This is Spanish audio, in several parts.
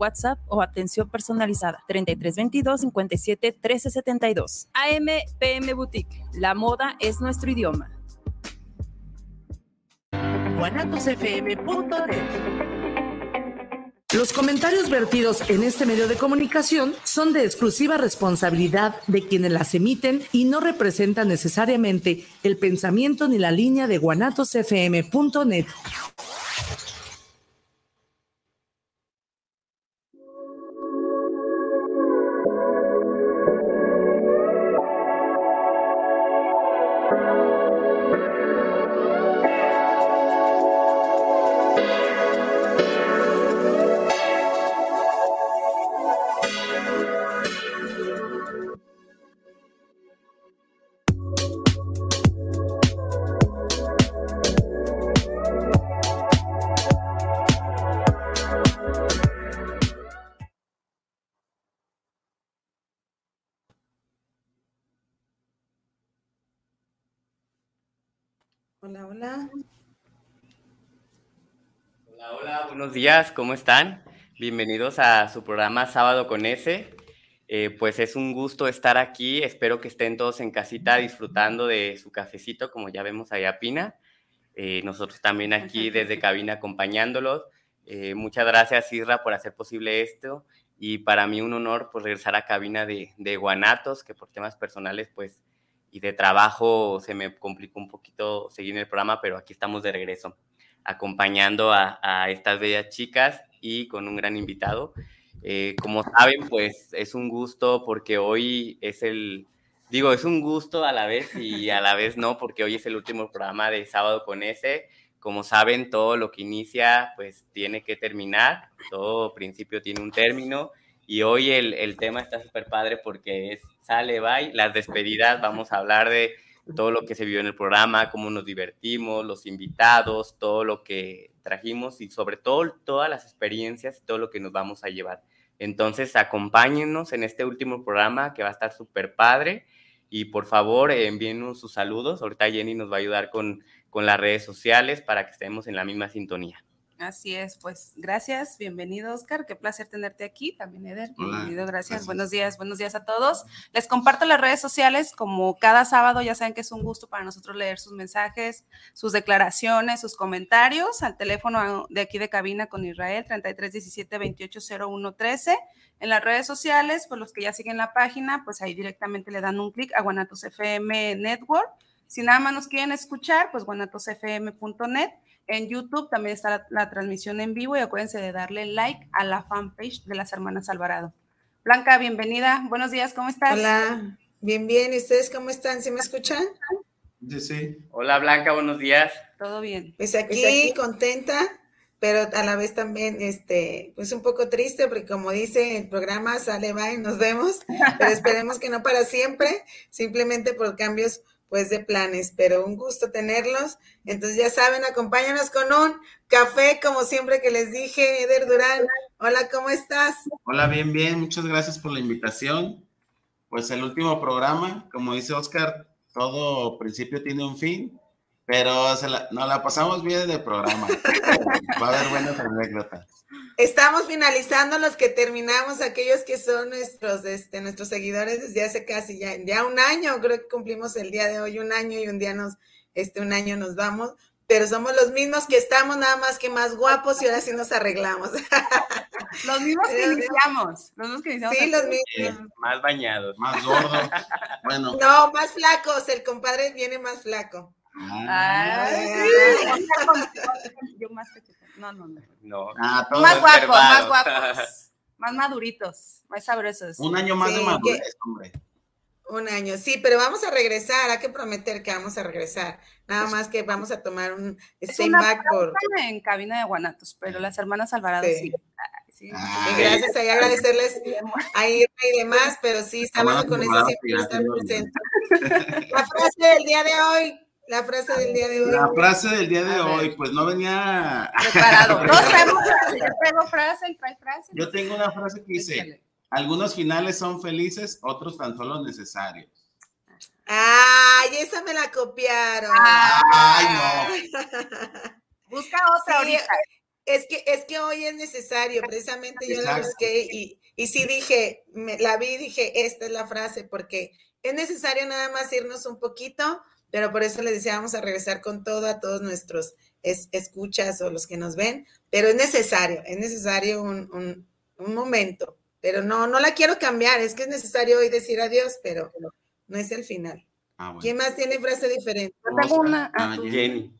WhatsApp o atención personalizada 3322 57 1372. AM Boutique. La moda es nuestro idioma. Los comentarios vertidos en este medio de comunicación son de exclusiva responsabilidad de quienes las emiten y no representan necesariamente el pensamiento ni la línea de guanatosfm.net. Hola, hola. Hola, hola, buenos días, ¿cómo están? Bienvenidos a su programa Sábado con S. Eh, pues es un gusto estar aquí, espero que estén todos en casita disfrutando de su cafecito, como ya vemos allá Pina. Eh, nosotros también aquí desde cabina acompañándolos. Eh, muchas gracias Isra por hacer posible esto y para mí un honor pues regresar a cabina de, de Guanatos, que por temas personales pues y de trabajo se me complicó un poquito seguir en el programa, pero aquí estamos de regreso, acompañando a, a estas bellas chicas y con un gran invitado. Eh, como saben, pues es un gusto porque hoy es el, digo, es un gusto a la vez y a la vez no, porque hoy es el último programa de Sábado con S. Como saben, todo lo que inicia, pues tiene que terminar, todo principio tiene un término y hoy el, el tema está súper padre porque es sale, bye, las despedidas, vamos a hablar de todo lo que se vio en el programa, cómo nos divertimos, los invitados, todo lo que trajimos y sobre todo todas las experiencias y todo lo que nos vamos a llevar. Entonces, acompáñenos en este último programa que va a estar súper padre y por favor envíenos sus saludos. Ahorita Jenny nos va a ayudar con, con las redes sociales para que estemos en la misma sintonía. Así es, pues gracias, bienvenido Oscar, qué placer tenerte aquí, también Eder, bienvenido, gracias. gracias, buenos días, buenos días a todos. Les comparto las redes sociales, como cada sábado ya saben que es un gusto para nosotros leer sus mensajes, sus declaraciones, sus comentarios al teléfono de aquí de cabina con Israel, 3317 280113. En las redes sociales, pues los que ya siguen la página, pues ahí directamente le dan un clic a Guanatos FM Network. Si nada más nos quieren escuchar, pues guanatosfm.net en YouTube también está la, la, transmisión en vivo y acuérdense de darle like a la fanpage de las hermanas Alvarado. Blanca, bienvenida. Buenos días, ¿cómo estás? Hola, bien, bien. ¿Y ustedes cómo están? ¿Sí me escuchan? Sí, sí. Hola, Blanca, buenos días. Todo bien. Pues aquí, pues aquí, contenta, pero a la vez también, este, pues un poco triste, porque como dice el programa, sale, va y nos vemos, pero esperemos que no para siempre, simplemente por cambios pues de planes, pero un gusto tenerlos. Entonces ya saben, acompáñanos con un café, como siempre que les dije, Eder Durán. Hola, ¿cómo estás? Hola, bien, bien, muchas gracias por la invitación. Pues el último programa, como dice Oscar, todo principio tiene un fin, pero se la, nos la pasamos bien en el programa. Va a haber buenas anécdotas. Estamos finalizando los que terminamos, aquellos que son nuestros, este, nuestros seguidores desde hace casi ya, ya un año, creo que cumplimos el día de hoy un año y un día nos, este, un año nos vamos, pero somos los mismos que estamos, nada más que más guapos y ahora sí nos arreglamos. Los mismos que iniciamos, los mismos que iniciamos. Sí, los mismos. Eh, más bañados. Más gordos. Bueno. No, más flacos, el compadre viene más flaco. Ay, yo más que no, no, no. no. Ah, más guapos, más guapos. Más maduritos, más sabrosos. Un año más sí, de madurez, que, hombre. Un año, sí, pero vamos a regresar, hay que prometer que vamos a regresar. Nada más que vamos a tomar un stay back por. En cabina de Guanatos, pero las hermanas Alvarado sí. sí. Sí. Ah, y gracias ahí agradecerles a Irma y demás, pero sí, estamos con ese siempre estar presente. La frase del día de hoy, la frase del día de hoy. La frase del día de hoy, pues no venía preparado. Todos tenemos frase, yo tengo frase, trae frase. Yo tengo una frase que dice, Échale. algunos finales son felices, otros tan solo necesarios. Ay, esa me la copiaron. Ay, no. Busca otra sí, ahorita. es que, es que hoy es necesario, precisamente yo la busqué y, y sí dije, me, la vi y dije, esta es la frase, porque es necesario nada más irnos un poquito, pero por eso les decía, vamos a regresar con todo a todos nuestros escuchas o los que nos ven, pero es necesario, es necesario un, un, momento, pero no, no la quiero cambiar, es que es necesario hoy decir adiós, pero no es el final. Ah, ¿Quién más tiene frase diferente? Yo tengo una. Ah, Jenny.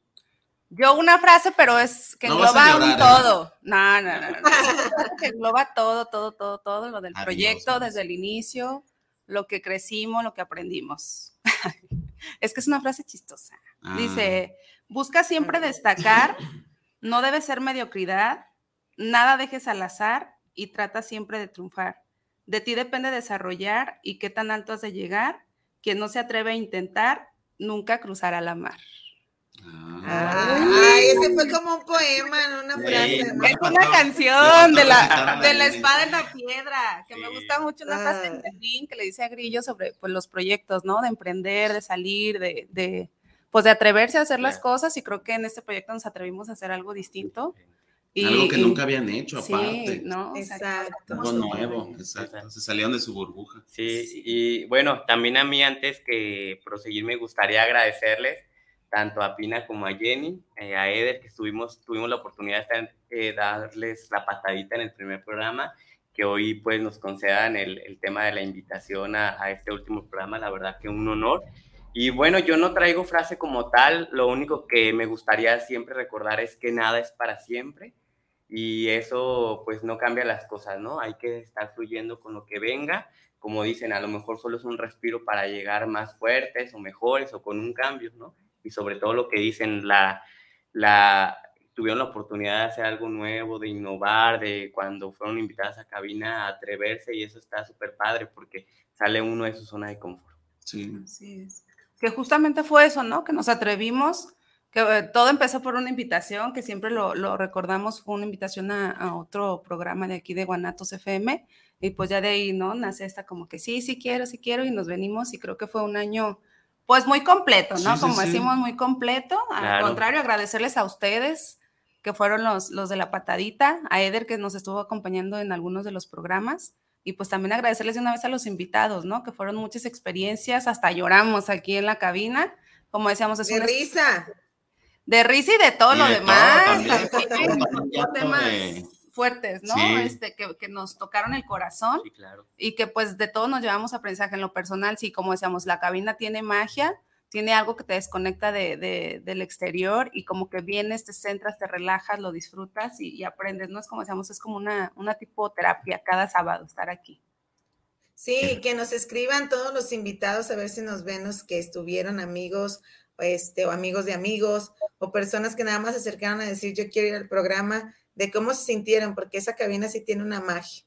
Yo una frase, pero es que engloba un ¿eh? todo. No, no, no, no. que engloba todo, todo, todo, todo, lo del proyecto desde el inicio, lo que crecimos, lo que aprendimos. es que es una frase chistosa. Ah. Dice, busca siempre destacar, no debe ser mediocridad, nada dejes al azar y trata siempre de triunfar. De ti depende desarrollar y qué tan alto has de llegar. Quien no se atreve a intentar, nunca cruzará la mar. Ay, ese fue como un poema, no una frase. Es una canción de la, de la espada en la piedra, que me gusta mucho una frase de Berlín que le dice a Grillo sobre pues, los proyectos, ¿no? De emprender, de salir, de, de, pues de atreverse a hacer las cosas y creo que en este proyecto nos atrevimos a hacer algo distinto. Y, algo que nunca habían hecho, aparte. Sí, ¿no? Exacto. Algo nuevo, exacto. Se salieron de su burbuja. Sí, y bueno, también a mí antes que proseguir me gustaría agradecerles tanto a Pina como a Jenny, eh, a Eder, que estuvimos, tuvimos la oportunidad de eh, darles la patadita en el primer programa, que hoy pues nos concedan el, el tema de la invitación a, a, este último programa, la verdad que un honor. Y bueno, yo no traigo frase como tal, lo único que me gustaría siempre recordar es que nada es para siempre y eso pues no cambia las cosas, ¿no? Hay que estar fluyendo con lo que venga, como dicen, a lo mejor solo es un respiro para llegar más fuertes o mejores o con un cambio, ¿no? Y sobre todo lo que dicen, la, la, tuvieron la oportunidad de hacer algo nuevo, de innovar, de cuando fueron invitadas a cabina, a atreverse y eso está súper padre porque sale uno de su zona de confort. Sí. Así es. Que justamente fue eso, ¿no? Que nos atrevimos, que eh, todo empezó por una invitación, que siempre lo, lo recordamos, fue una invitación a, a, otro programa de aquí de Guanatos FM, y pues ya de ahí, ¿no? Nace esta como que sí, sí quiero, sí quiero, y nos venimos, y creo que fue un año pues muy completo, ¿no? Como decimos, muy completo. Al contrario, agradecerles a ustedes, que fueron los, los de la patadita, a Eder, que nos estuvo acompañando en algunos de los programas. Y pues también agradecerles de una vez a los invitados, ¿no? Que fueron muchas experiencias, hasta lloramos aquí en la cabina. Como decíamos, es de risa. De risa y de todo lo demás. Fuertes, ¿no? Este, que, que, nos tocaron el corazón sí, claro. y que pues de todo nos llevamos aprendizaje en lo personal, sí, como decíamos, la cabina tiene magia, tiene algo que te desconecta de, de, del exterior y como que vienes, te centras, te relajas, lo disfrutas y, y, aprendes, ¿no? Es como decíamos, es como una, una tipo terapia cada sábado estar aquí. Sí, que nos escriban todos los invitados a ver si nos ven los que estuvieron amigos este, o amigos de amigos o personas que nada más se acercaron a decir yo quiero ir al programa de cómo se sintieron, porque esa cabina sí tiene una magia.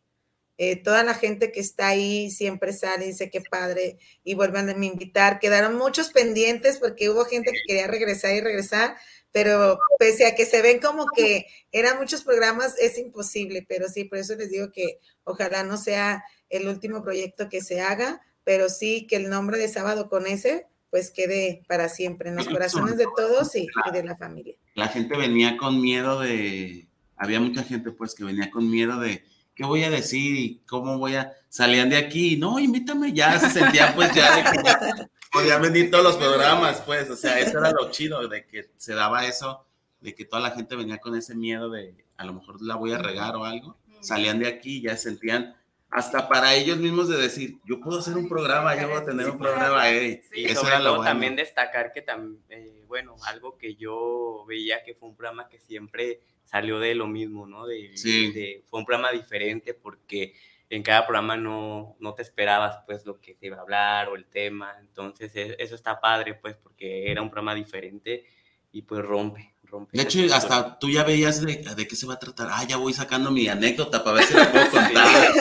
Eh, toda la gente que está ahí siempre sale y dice qué padre y vuelvan a invitar. Quedaron muchos pendientes porque hubo gente que quería regresar y regresar, pero pese a que se ven como que eran muchos programas, es imposible, pero sí, por eso les digo que ojalá no sea el último proyecto que se haga, pero sí que el nombre de sábado con ese pues quede para siempre en los corazones de todos y, y de la familia. La gente venía con miedo de, había mucha gente pues que venía con miedo de qué voy a decir y cómo voy a, salían de aquí, no, invítame. Ya, se sentía pues ya de que podían venir todos los programas pues, o sea, eso era lo chido, de que se daba eso, de que toda la gente venía con ese miedo de a lo mejor la voy a regar o algo, salían de aquí ya sentían hasta para ellos mismos de decir, yo puedo hacer un programa, yo voy a tener un programa. Eh. Y eso sobre era todo bueno. también destacar que, también, eh, bueno, algo que yo veía que fue un programa que siempre salió de lo mismo, ¿no? De, sí. de, fue un programa diferente porque en cada programa no, no te esperabas pues lo que se iba a hablar o el tema, entonces e, eso está padre pues porque era un programa diferente y pues rompe. Rompe de hecho, hasta tú ya veías de, de, qué se va a tratar. Ah, ya voy sacando mi anécdota para ver si la puedo contar.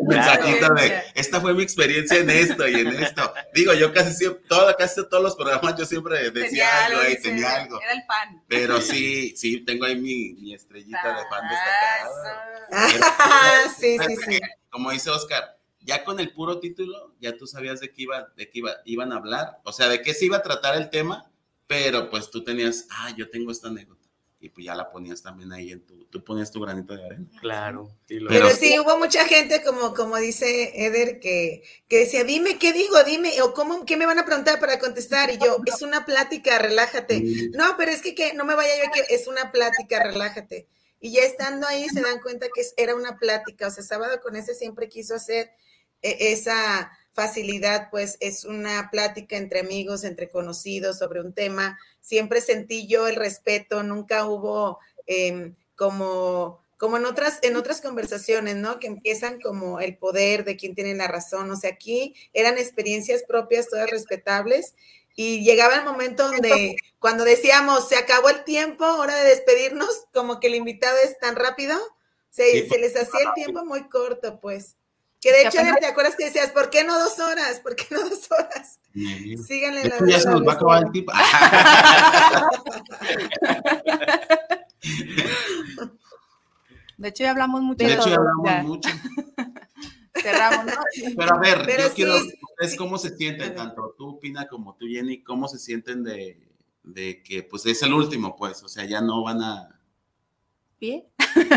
Un mensajito de, esta fue mi experiencia en esto y en esto. Digo, yo casi siempre, todo, casi todos los programas yo siempre decía tenía algo, algo tenía algo. Era el fan. Pero sí, sí, tengo ahí mi, mi estrellita ah, de fan destacada. sí, sí, sí. Como dice Oscar, ya con el puro título, ya tú sabías de qué, iba, de qué iba, iban a hablar, o sea, de qué se iba a tratar el tema pero pues tú tenías, ah, yo tengo esta anécdota. y pues ya la ponías también ahí en tu, tú ponías tu granito de arena. Claro. Sí, Pero, sí, hubo mucha gente, como, como dice Eder, que, que decía, dime qué digo, dime, o cómo, qué me van a preguntar para contestar. Y yo, es una plática, relájate. No, pero es que, que no me vaya yo que es una plática, relájate. Y ya estando ahí se dan cuenta que era una plática. O sea, sábado con ese siempre quiso hacer eh, esa facilidad, pues es una plática entre amigos, entre conocidos sobre un tema. Siempre sentí yo el respeto, nunca hubo em, como, como en otras, en otras conversaciones, ¿no? Que empiezan como el poder de quien tiene la razón. O sea, aquí eran experiencias propias, todas respetables. Y llegaba el momento donde cuando decíamos, se acabó el tiempo, hora de despedirnos, como que el invitado es tan rápido, se, se les hacía el tiempo muy corto, pues. Que de hecho, ¿te acuerdas que decías, ¿por qué no dos horas? ¿Por qué no dos horas? Síganle la Ya se nos va a acabar el tiempo. De hecho, ya hablamos mucho. De, hecho, ya hablamos mucho. Cerramos, ¿no? Pero a ver, yo quiero, ¿ustedes cómo se sienten? Tanto tú, Pina, como tú, Jenny, ¿cómo se sienten de, de que, pues, es el último, pues? O sea, ya no van a bien.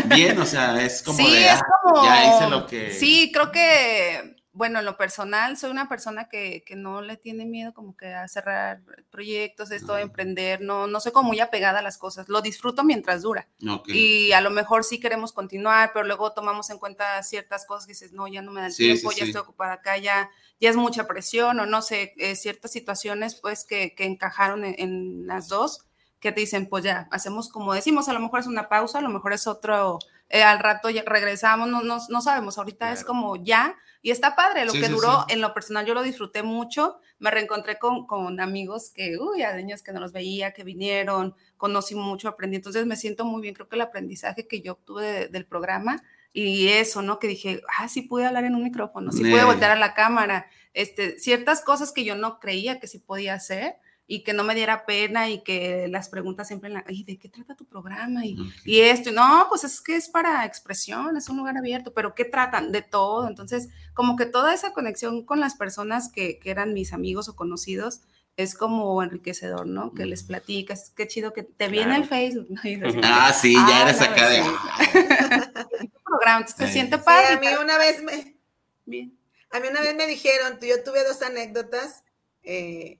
Bien, o sea, es como sí, es ah, como, ya hice lo que... Sí, creo que, bueno, en lo personal, soy una persona que, que no le tiene miedo como que a cerrar proyectos, esto, de emprender, no, no soy como muy apegada a las cosas, lo disfruto mientras dura. Y a lo mejor sí queremos continuar, pero luego tomamos en cuenta ciertas cosas que dices, no, ya no me da el tiempo, ya estoy ocupada acá, ya, ya es mucha presión o no sé, eh, ciertas situaciones pues que, que encajaron en las dos que te dicen, pues ya, hacemos como decimos, a lo mejor es una pausa, a lo mejor es otro, eh, al rato ya regresamos, no, no, no sabemos, ahorita es como ya, y está padre, lo que duró, en lo personal yo lo disfruté mucho, me reencontré con, con amigos que, uy, años que no los veía, que vinieron, conocí mucho, aprendí, entonces me siento muy bien, creo que el aprendizaje que yo obtuve del programa y eso, ¿no? Que dije, ah, sí pude hablar en un micrófono, sí pude voltear a la cámara, este, ciertas cosas que yo no creía que sí podía hacer, y que no me diera pena y que las preguntas siempre en la, ¿de qué trata tu programa? Y, y esto, no, pues es que es para expresión, es un lugar abierto, pero ¿qué tratan? De todo. Entonces, como que toda esa conexión con las personas que, que eran mis amigos o conocidos, es como enriquecedor, ¿no? Que les platicas, qué chido que te viene el Facebook. ¿no? ah, sí, ya ah, eres acá de... programa, se siente padre. a mí una vez me... Bien. A mí una vez me dijeron, yo tuve dos anécdotas, eh,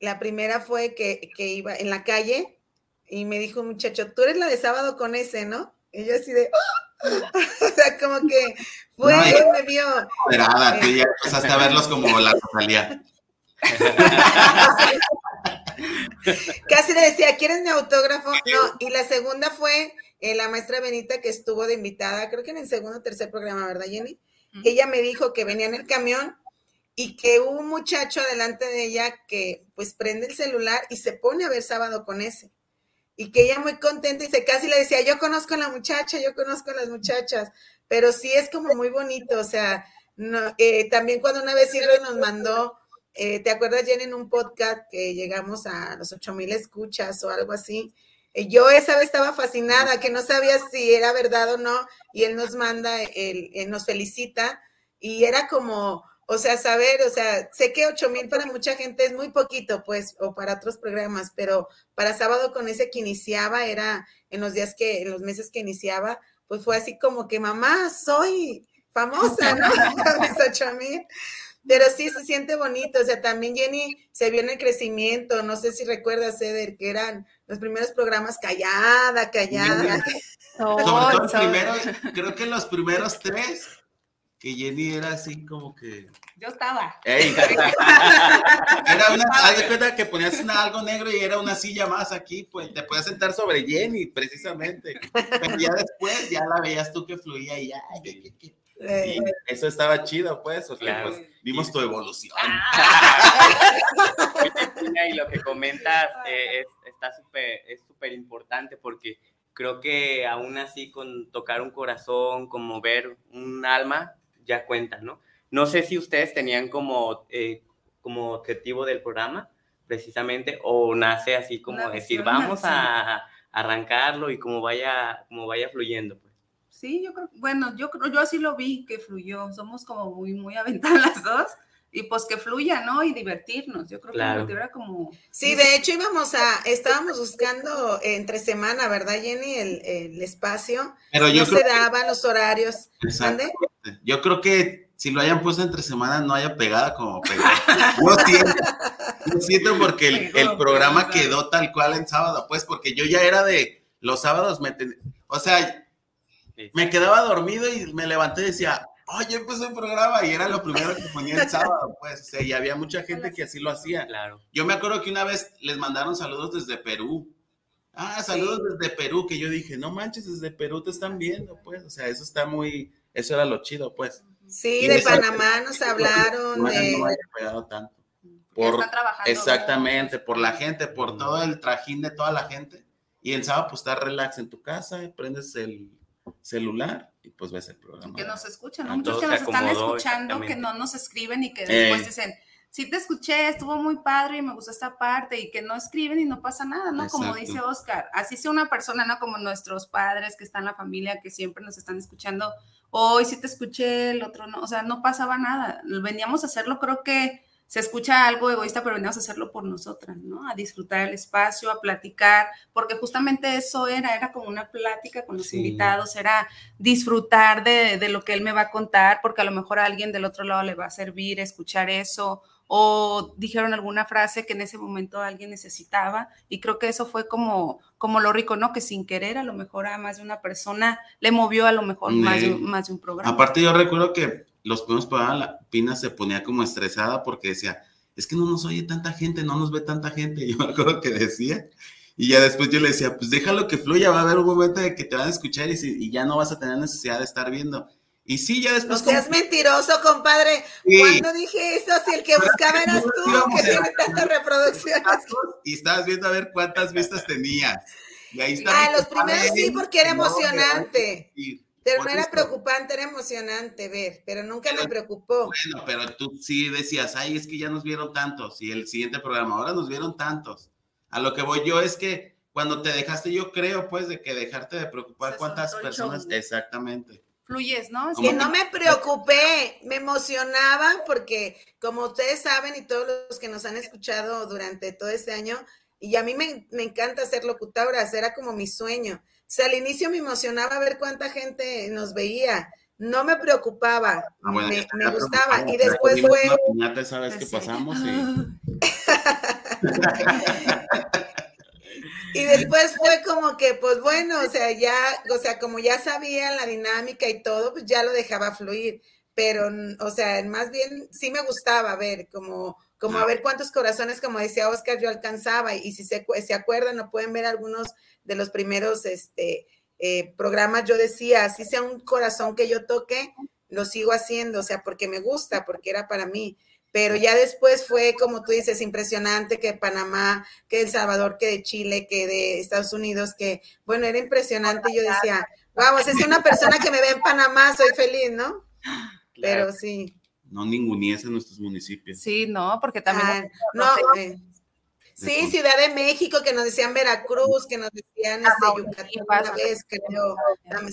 la primera fue que, iba en la calle y me dijo un muchacho, tú eres la de sábado con ese, ¿no? Y yo así de, ¡Oh! o sea, como que fue, me vio. Esperada, tú ya empezaste a verlos como la totalidad. Casi le decía, ¿quieres mi autógrafo? No, y la segunda fue eh, la maestra Benita que estuvo de invitada, creo que en el segundo o tercer programa, ¿verdad, Jenny? Ella me dijo que venía en el camión y que un muchacho delante de ella que pues prende el celular y se pone a ver sábado con ese. Y que ella muy contenta y se casi le decía, yo conozco a la muchacha, yo conozco a las muchachas, pero sí es como muy bonito, o sea, eh, también cuando una vez Irro nos mandó, eh, ¿te acuerdas Jenny en un podcast que llegamos a los ocho mil escuchas o algo así? Eh, yo esa vez estaba fascinada, que no sabía si era verdad o no, y él nos manda, él nos felicita, y era como, o sea, saber, o sea, sé que 8 mil para mucha gente es muy poquito, pues, o para otros programas, pero para sábado con ese que iniciaba, era en los días que, en los meses que iniciaba, pues fue así como que mamá, soy famosa, ¿no? Con mis 8 mil. Pero sí se siente bonito, o sea, también Jenny se vio en el crecimiento, no sé si recuerdas, Eder, que eran los primeros programas callada, callada. Sobre todo los primeros, creo que los primeros tres que Jenny era así como que. Yo estaba. era una, haz de cuenta que ponías algo negro y era una silla más aquí, pues te puedes sentar sobre Jenny, precisamente. Pero ya después ya la veías tú que fluía y ya. Eh. eso estaba chido, pues, o sea, pues, vimos tu evolución. y lo que comentas eh, es, está súper, es súper importante porque creo que aún así con tocar un corazón, como ver un alma, ya cuenta, ¿no? No sé si ustedes tenían como, eh, como objetivo del programa, precisamente, o nace así como decir, vamos a arrancarlo y como vaya, como vaya fluyendo. Pues. Sí, yo creo, bueno, yo, yo así lo vi que fluyó, somos como muy, muy aventadas las dos y pues que fluya, ¿no? Y divertirnos. Yo creo que el era como... Sí, de hecho íbamos a, estábamos buscando entre semana, ¿verdad, Jenny? El, espacio. Pero yo no se daban los horarios. Yo creo que si lo hayan puesto entre semana no haya pegada como pegada. Yo siento, yo siento porque el, programa quedó tal cual en sábado, pues porque yo ya era de los sábados, me o sea, me quedaba dormido y me levanté y decía, oye, pues un programa y era lo primero que ponía el sábado, pues, o sea, y había mucha gente que así lo hacía. Claro. Yo me acuerdo que una vez les mandaron saludos desde Perú. Ah, saludos desde Perú, que yo dije, no manches, desde Perú te están viendo, pues, o sea, eso está muy, eso era lo chido, pues. Sí, de Panamá nos hablaron. No, de... no haya pegado tanto. Por, exactamente, por la gente, por todo el trajín de toda la gente. Y el sábado, pues, estar relax en tu casa, prendes el celular y pues ves el programa. Que nos escuchan, muchos que nos están escuchando, que no nos escriben y que después eh. dicen, sí te escuché, estuvo muy padre y me gustó esta parte y que no escriben y no pasa nada, ¿no? Como dice Oscar, así sea una persona, ¿no? Como nuestros padres que están en la familia, que siempre nos están escuchando, hoy sí te escuché, el otro no, o sea, no pasaba nada, veníamos a hacerlo creo que se escucha algo egoísta, pero venimos a hacerlo por nosotras, ¿no? A disfrutar el espacio, a platicar, porque justamente eso era, era como una plática con los invitados, era disfrutar de, de, lo que él me va a contar, porque a lo mejor a alguien del otro lado le va a servir escuchar eso, o dijeron alguna frase que en ese momento alguien necesitaba, y creo que eso fue como, como lo rico, ¿no? Que sin querer a lo mejor a más de una persona le movió a lo mejor más, de, más de un programa. Aparte yo recuerdo que los primeros programas, la Pina se ponía como estresada porque decía, es que no nos oye tanta gente, no nos ve tanta gente. Y yo me acuerdo que decía. Y ya después yo le decía, pues déjalo que fluya, va a haber un momento de que te van a escuchar y, y ya no vas a tener necesidad de estar viendo. Y sí, ya después. No seas mentiroso, compadre. Cuando dije eso, si el que buscaba eras tú, que tiene tantas reproducciones. Y estabas viendo a ver cuántas vistas tenías. Y ahí está. Ah, los primeros sí, porque era emocionante. Pero no era preocupante, era emocionante ver, pero nunca me preocupó. Bueno, pero tú sí decías, ay, es que ya nos vieron tantos, y el siguiente programa, ahora nos vieron tantos. A lo que voy yo es que cuando te dejaste, yo creo, pues, de que dejarte de preocupar cuántas personas, exactamente. Fluyes, ¿no? que no me preocupé, me emocionaba porque, como ustedes saben y todos los que nos han escuchado durante todo este año, y a mí me, me encanta ser locutora, era como mi sueño o sea, al inicio me emocionaba ver cuánta gente nos veía. No me preocupaba, ah, me, gustaba. Y después fue. Ya sabes qué pasamos. Y... después fue como que, pues bueno, o sea, ya, o sea, como ya sabía la dinámica y todo, pues ya lo dejaba fluir. Pero, o sea, más bien sí me gustaba ver, como, como a ver cuántos corazones, como decía Oscar, yo alcanzaba. Y si se, se acuerdan o pueden ver algunos de los primeros este, eh, programas, yo decía, así sea un corazón que yo toque, lo sigo haciendo, o sea, porque me gusta, porque era para mí. Pero ya después fue, como tú dices, impresionante que Panamá, que El Salvador, que de Chile, que de Estados Unidos, que, bueno, era impresionante. Yo decía, vamos, es una persona que me ve en Panamá, soy feliz, ¿no? Pero sí. No ninguniese nuestros municipios. Sí, no, porque también... Ah, no, eh, Sí, Ciudad de México, que nos decían Veracruz, que nos decían este, Yucatán una vez, creo.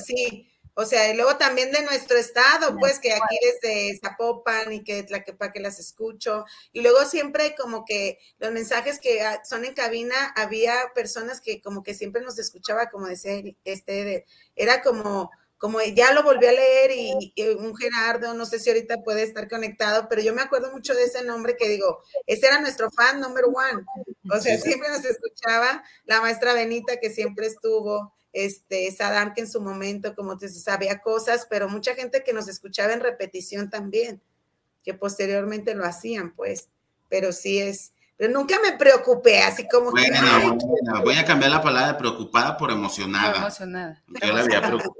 Sí, o sea, y luego también de nuestro estado, pues que aquí desde Zapopan y que para que las escucho. Y luego siempre como que los mensajes que ah, son en cabina, había personas que como que siempre nos escuchaba, como decía este, era como como ya lo volví a leer y, un Gerardo, no sé si ahorita puede estar conectado, pero yo me acuerdo mucho de ese nombre que digo, ese era nuestro fan number one. O sea, siempre nos escuchaba la maestra Benita que siempre estuvo, este, Sadam que en su momento, como te sabía cosas, pero mucha gente que nos escuchaba en repetición también, que posteriormente lo hacían, pues, pero sí es, pero nunca me preocupé, así como bueno, voy a cambiar la palabra de preocupada por emocionada. emocionada. Yo la había preocupado.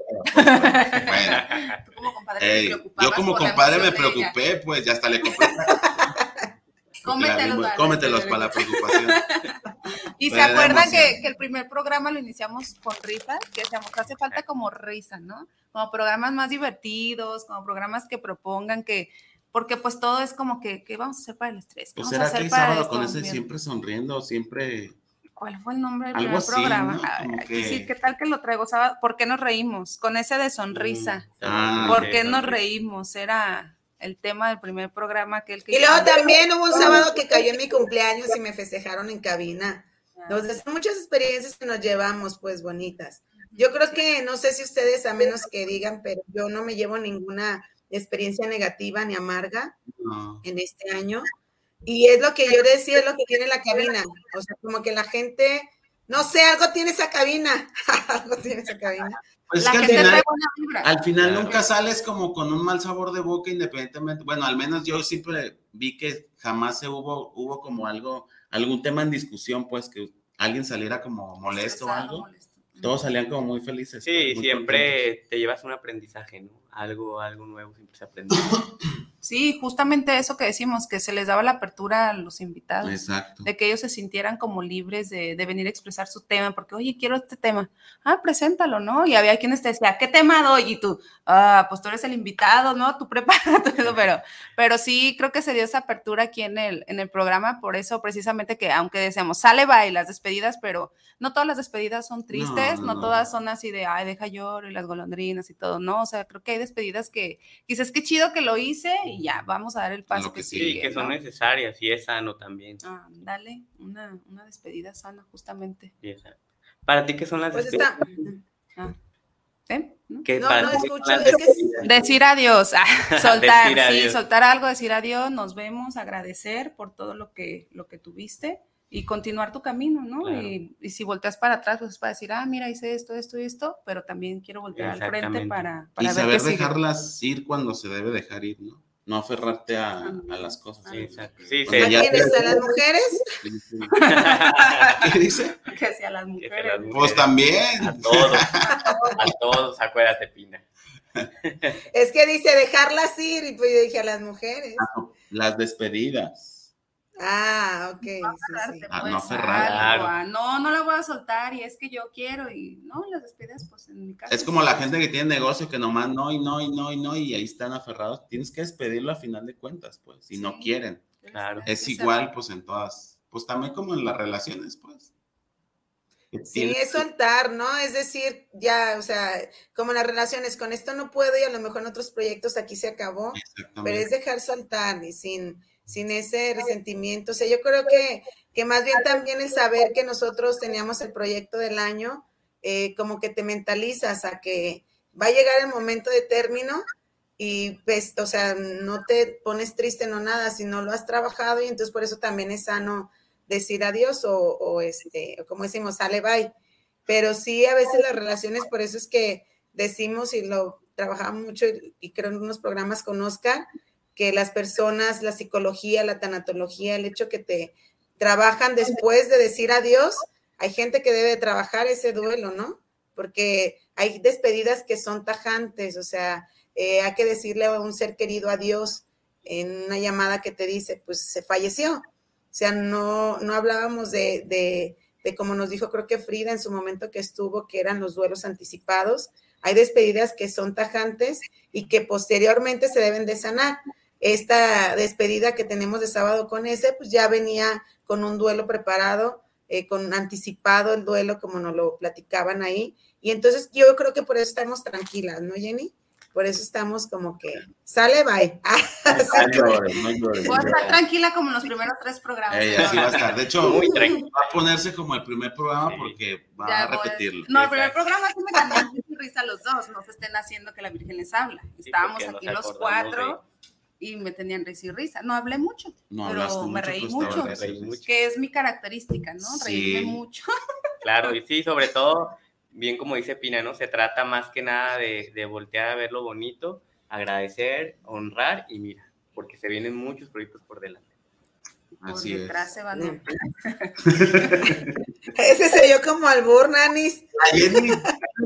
Bueno. como compadre yo como compadre me preocupé, pues ya hasta le compré. Cómetelos, cómetelos para la preocupación. Y se acuerdan que, que, el primer programa lo iniciamos con risa, que decíamos, hace falta como risa, ¿no? Como programas más divertidos, como programas que propongan que, porque pues todo es como que, ¿qué vamos a hacer para el estrés? Pues será que el sábado con ese siempre sonriendo, siempre ¿Cuál fue el nombre del primer programa? Sí, ¿qué tal que lo traigo? ¿Por qué nos reímos? Con ese de sonrisa. Mm, ah, ¿Por qué nos reímos? Era. el tema del primer programa que el que Y luego también hubo un sábado que cayó en mi cumpleaños y me festejaron en cabina. Entonces, son muchas experiencias que nos llevamos, pues, bonitas. Yo creo que, no sé si ustedes, a menos que digan, pero yo no me llevo ninguna experiencia negativa ni amarga en este año. Y es lo que yo decía, es lo que tiene la cabina. O sea, como que la gente, no sé, algo tiene esa cabina. algo tiene esa cabina. Pues es que al final, al final nunca sales como con un mal sabor de boca independientemente. Bueno, al menos yo siempre vi que jamás se hubo, hubo como algo, algún tema en discusión, pues que alguien saliera como molesto o algo. Todos salían como muy felices. Sí, pues, siempre te llevas un aprendizaje, ¿no? Algo, algo nuevo siempre se aprende. Sí, justamente eso que decimos, que se les daba la apertura a los invitados. Exacto. De que ellos se sintieran como libres de, venir a expresar su tema, porque, oye, quiero este tema. Ah, preséntalo, ¿no? Y había quienes te decían, ¿qué tema doy? Y tú, ah, pues tú eres el invitado, ¿no? Tú prepárate, pero, pero sí creo que se dio esa apertura aquí en el, en el programa, por eso precisamente que, aunque decíamos, sale, va y las despedidas, pero no todas las despedidas son tristes, no, todas son así de, ay, deja lloro y las golondrinas y todo, ¿no? O sea, creo que hay despedidas que dices, qué chido que lo hice y ya, vamos a dar el paso que, Sí, que son necesarias y es sano también. Ah, dale, una, una despedida sana, justamente. ¿Para ti qué son las pues despedidas? Ah, ¿Eh? no, no escucho, es que decir adiós, ah, soltar, sí, soltar algo, decir adiós, nos vemos, agradecer por todo lo que, lo que tuviste y continuar tu camino, ¿no? Y, y, si volteas para atrás, pues es para decir, ah, mira, hice esto, esto y esto, pero también quiero voltear al frente para, para y saber dejarlas ir cuando se debe dejar ir, ¿no? No aferrarte a, a las cosas. Sí, exacto. Sí, sí. ¿A quiénes? ¿A las mujeres? ¿Qué dice? Que sea las mujeres. Pues también. A todos. A todos, acuérdate, Pina. Es que dice dejarlas ir, y pues yo dije a las mujeres. Las despedidas. Ah, ok. No, sí, ah, no cerrar. No, no la voy a soltar y es que yo quiero y no, las despides pues en mi casa. Es como la gente que tiene negocio que nomás no y no y no y no y ahí están aferrados. Tienes que despedirlo a final de cuentas, pues, si no quieren. Claro. Es igual, pues, en todas, pues también como en las relaciones, pues. Sí, es soltar, ¿no? Es decir, ya, o sea, como en las relaciones, con esto no puedo y a lo mejor en otros proyectos aquí se acabó, pero es dejar soltar y sin sin ese resentimiento. O sea, yo creo que, que más bien también el saber que nosotros teníamos el proyecto del año, eh, como que te mentalizas a que va a llegar el momento de término y pues, o sea, no te pones triste, no nada, sino lo has trabajado y entonces por eso también es sano decir adiós o, o este, como decimos, sale bye. Pero sí, a veces las relaciones, por eso es que decimos y lo trabajamos mucho y, y creo en unos programas con Oscar, que las personas, la psicología, la tanatología, el hecho que te trabajan después de decir adiós, hay gente que debe trabajar ese duelo, ¿no? Porque hay despedidas que son tajantes, o sea, eh, hay que decirle a un ser querido adiós en una llamada que te dice, pues se falleció. O sea, no, no hablábamos de, de, de como nos dijo, creo que Frida en su momento que estuvo, que eran los duelos anticipados. Hay despedidas que son tajantes y que posteriormente se deben de sanar esta despedida que tenemos de sábado con ese, pues ya venía con un duelo preparado, eh, con anticipado el duelo, como nos lo platicaban ahí. Y entonces yo creo que por eso estamos tranquilas, ¿no, Jenny? Por eso estamos como que sale, bye. Voy a estar tranquila como en los primeros tres programas. así va a estar. De hecho, Muy va a ponerse como el primer programa porque va a repetirlo. No, el primer programa sí me cambió risa los dos. No se estén haciendo que la Virgen les habla. Estábamos aquí los cuatro y me tenían risa y risa. No hablé mucho, pero me reí mucho, que es mi característica, ¿no? Reírme mucho. Claro, y sí, sobre todo, bien como dice Pina, ¿no? Se trata más que nada de, de voltear a ver lo bonito, agradecer, honrar y mira, porque se vienen muchos proyectos por delante. Así detrás se van a... Ese se yo como albur, nanis.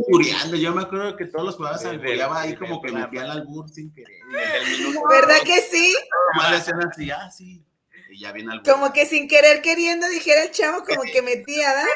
Albureando. Yo me acuerdo que todos los programas albureaba ahí como que metía el albur sin querer. ¿Verdad que sí? Así, ah, sí. Y ya viene Como que sin querer queriendo, dijera el chavo, como que metía, ¿verdad?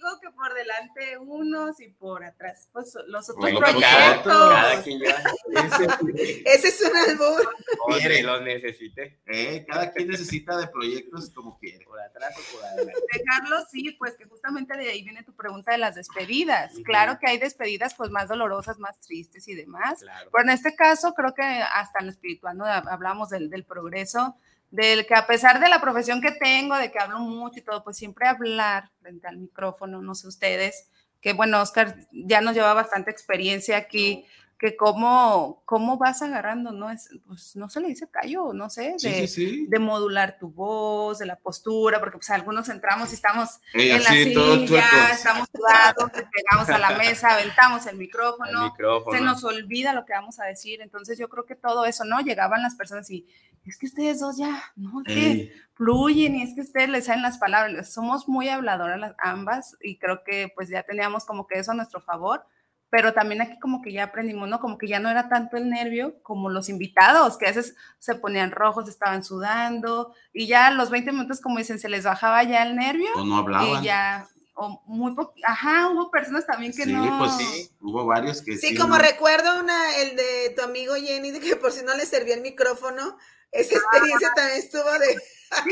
Contigo que por delante unos y por atrás pues los otros Bueno, proyectos. Cada quien lleva Ese es un albur. o Quiere. los necesite. Eh, cada quien necesita de proyectos como quiere. Por atrás o por adelante. Dejarlo, sí, pues que justamente de ahí viene tu pregunta de las despedidas. Claro que hay despedidas pues más dolorosas, más tristes y demás. Claro. Pero en este caso creo que hasta en lo espiritual ¿no? hablamos del, del progreso, del que a pesar de la profesión que tengo, de que hablo mucho y todo, pues siempre hablar frente al micrófono, no sé ustedes, que bueno, Oscar ya nos lleva bastante experiencia aquí, que cómo, cómo vas agarrando, ¿no? Es, pues no se le dice callo, no sé, Sí, de, sí, sí. de modular tu voz, de la postura, porque pues algunos entramos y estamos Ey, en la así, todo silla, estamos sudados, le pegamos a la mesa, aventamos el micrófono, micrófono. se nos olvida lo que vamos a decir. Entonces yo creo que todo eso, ¿no? Llegaban las personas y es que ustedes dos ya, no, es que fluyen y es que ustedes les salen las palabras. Somos muy habladoras las ambas y creo que pues ya teníamos como que eso a nuestro favor. Pero también aquí como que ya aprendimos, ¿no? Como que ya no era tanto el nervio como los invitados, que a veces se ponían rojos, estaban sudando y ya a los 20 minutos, como dicen, se les bajaba ya el nervio o no hablaban. y ya, o muy po- ajá, hubo personas también que sí, no. pues sí, hubo varios que Sí, sí. como no. recuerdo una, el de tu amigo Jenny, de que por si no le servía el micrófono, esa experiencia también estuvo de...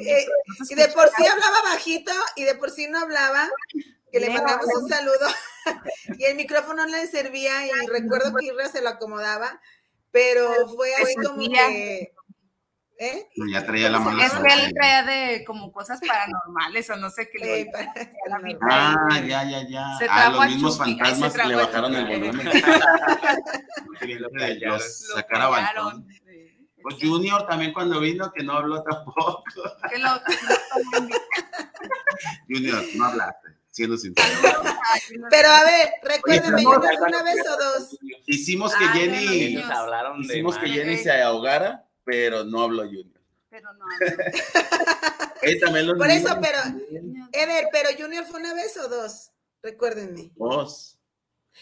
Eh, y de por sí hablaba bajito y de por sí no hablaba, que le mandamos un saludo y el micrófono no le servía y recuerdo que Irra se lo acomodaba, pero fue así como que... ¿eh? Ya traía la mano. Es que él traía de como cosas paranormales o no sé qué le para- la vida. Ah, ya, ya, ya. Se Ah, los mismos Chucky. Ay, fantasmas trajo le bajaron el volumen. Los. Sí. Pues Junior también cuando vino, que no habló tampoco. Que lo-. Junior, no hablaste, siendo sincero. Pero a ver, recuérdame, Oye, ¿yo no fue una vez o dos? Hicimos que Ah, Jenny, de hicimos que. Jenny se ahogara, pero no habló Junior. Pero no. Él también los Por eso, niños pero. Eder, pero Junior fue una vez o dos, recuérdenme. Dos.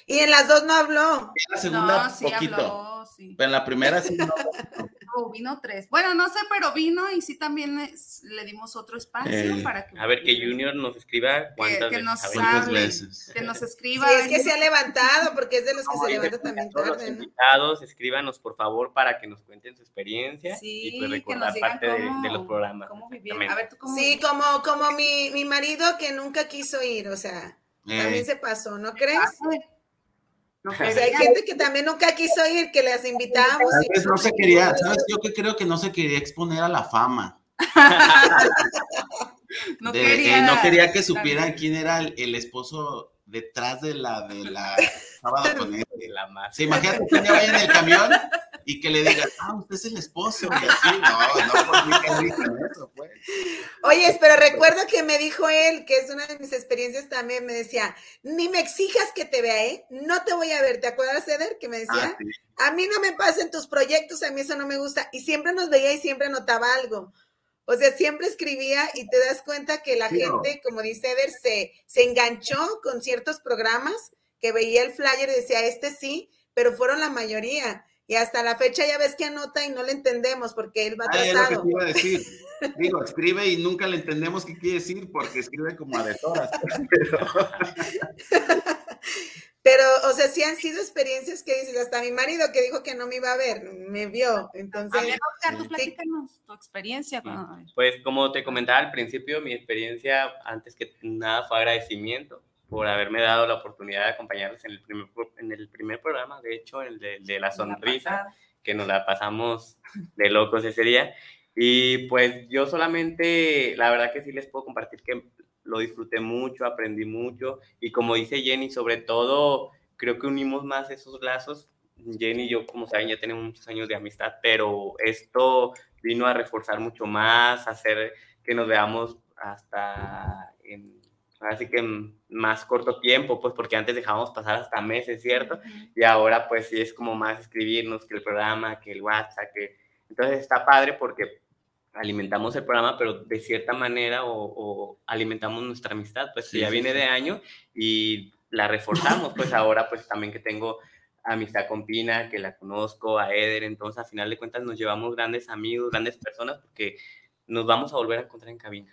Y en las dos no habló. En la segunda, No, sí poquito. habló, sí. Pero en la primera sí no. Vino tres. Bueno, no sé, pero vino y sí también es- le dimos otro espacio Eh, para que. A ver, que Junior nos escriba cuántas que veces nos. Que nos Sí, escriba. es que se ha levantado, porque es de los que se y levantan también Todos los tarde, ¿no? invitados, escríbanos por favor para que nos cuenten su experiencia Sí, y pues que recordar nos digan parte de, cómo- de los programas. cómo. A ver, tú cómo. Sí, como, como mi, mi marido que nunca quiso ir, o sea, Eh, también se pasó, ¿no crees? No O sea, hay gente que también nunca quiso ir, que las. Tal vez no se quería, ¿sabes? Yo que creo que no se quería exponer a la fama. No De- quería. eh, no quería que supieran quién era el, el esposo detrás de la de la sábado con él. La. Sí, imagínate que ella vaya en el camión y que le digan, ah, usted es el esposo. Y así, no, no por mí que eso, pues. Oye, pero recuerdo que me dijo él, que es una de mis experiencias también, me decía, ni me exijas que te vea, ¿eh? No te voy a ver. ¿Te acuerdas, Eder? Que me decía, Ah, sí. a mí no me pasen tus proyectos, a mí eso no me gusta. Y siempre nos veía y siempre anotaba algo. O sea, siempre escribía y te das cuenta que la Sí, no. gente, como dice Eder, se, se enganchó con ciertos programas que veía el flyer y decía, este sí, pero fueron la mayoría. Y hasta la fecha ya ves que anota y no le entendemos porque él va Ah, es lo que atrasado. te iba a decir. Digo, escribe y nunca le entendemos qué quiere decir porque escribe como a deshoras. Pero, o sea, sí han sido experiencias que dices, hasta mi marido que dijo que no me iba a ver, me vio. Entonces, A ver, Oscar, tú platícanos tu experiencia. con-. Pues como te comentaba al principio, mi experiencia antes que nada fue agradecimiento por haberme dado la oportunidad de acompañarlos en el primer, en el primer programa, de hecho, el de, de la sonrisa. que nos la pasamos de locos ese día. Y pues yo solamente, la verdad que sí les puedo compartir que lo disfruté mucho, aprendí mucho y como dice Jenny, sobre todo creo que unimos más esos lazos. Jenny y yo, como saben, ya tenemos muchos años de amistad, pero esto vino a reforzar mucho más, a hacer que nos veamos hasta en, así que en más corto tiempo, pues porque antes dejábamos pasar hasta meses, ¿cierto? Y ahora pues sí es como más escribirnos que el programa, que el WhatsApp, que... Entonces está padre porque alimentamos el programa, pero de cierta manera o, o alimentamos nuestra amistad, pues Sí, ya sí, viene sí. de año y la reforzamos, pues ahora pues también que tengo amistad con Pina, que la conozco, a Eder, entonces a final de cuentas nos llevamos grandes amigos, grandes personas, porque nos vamos a volver a encontrar en cabina.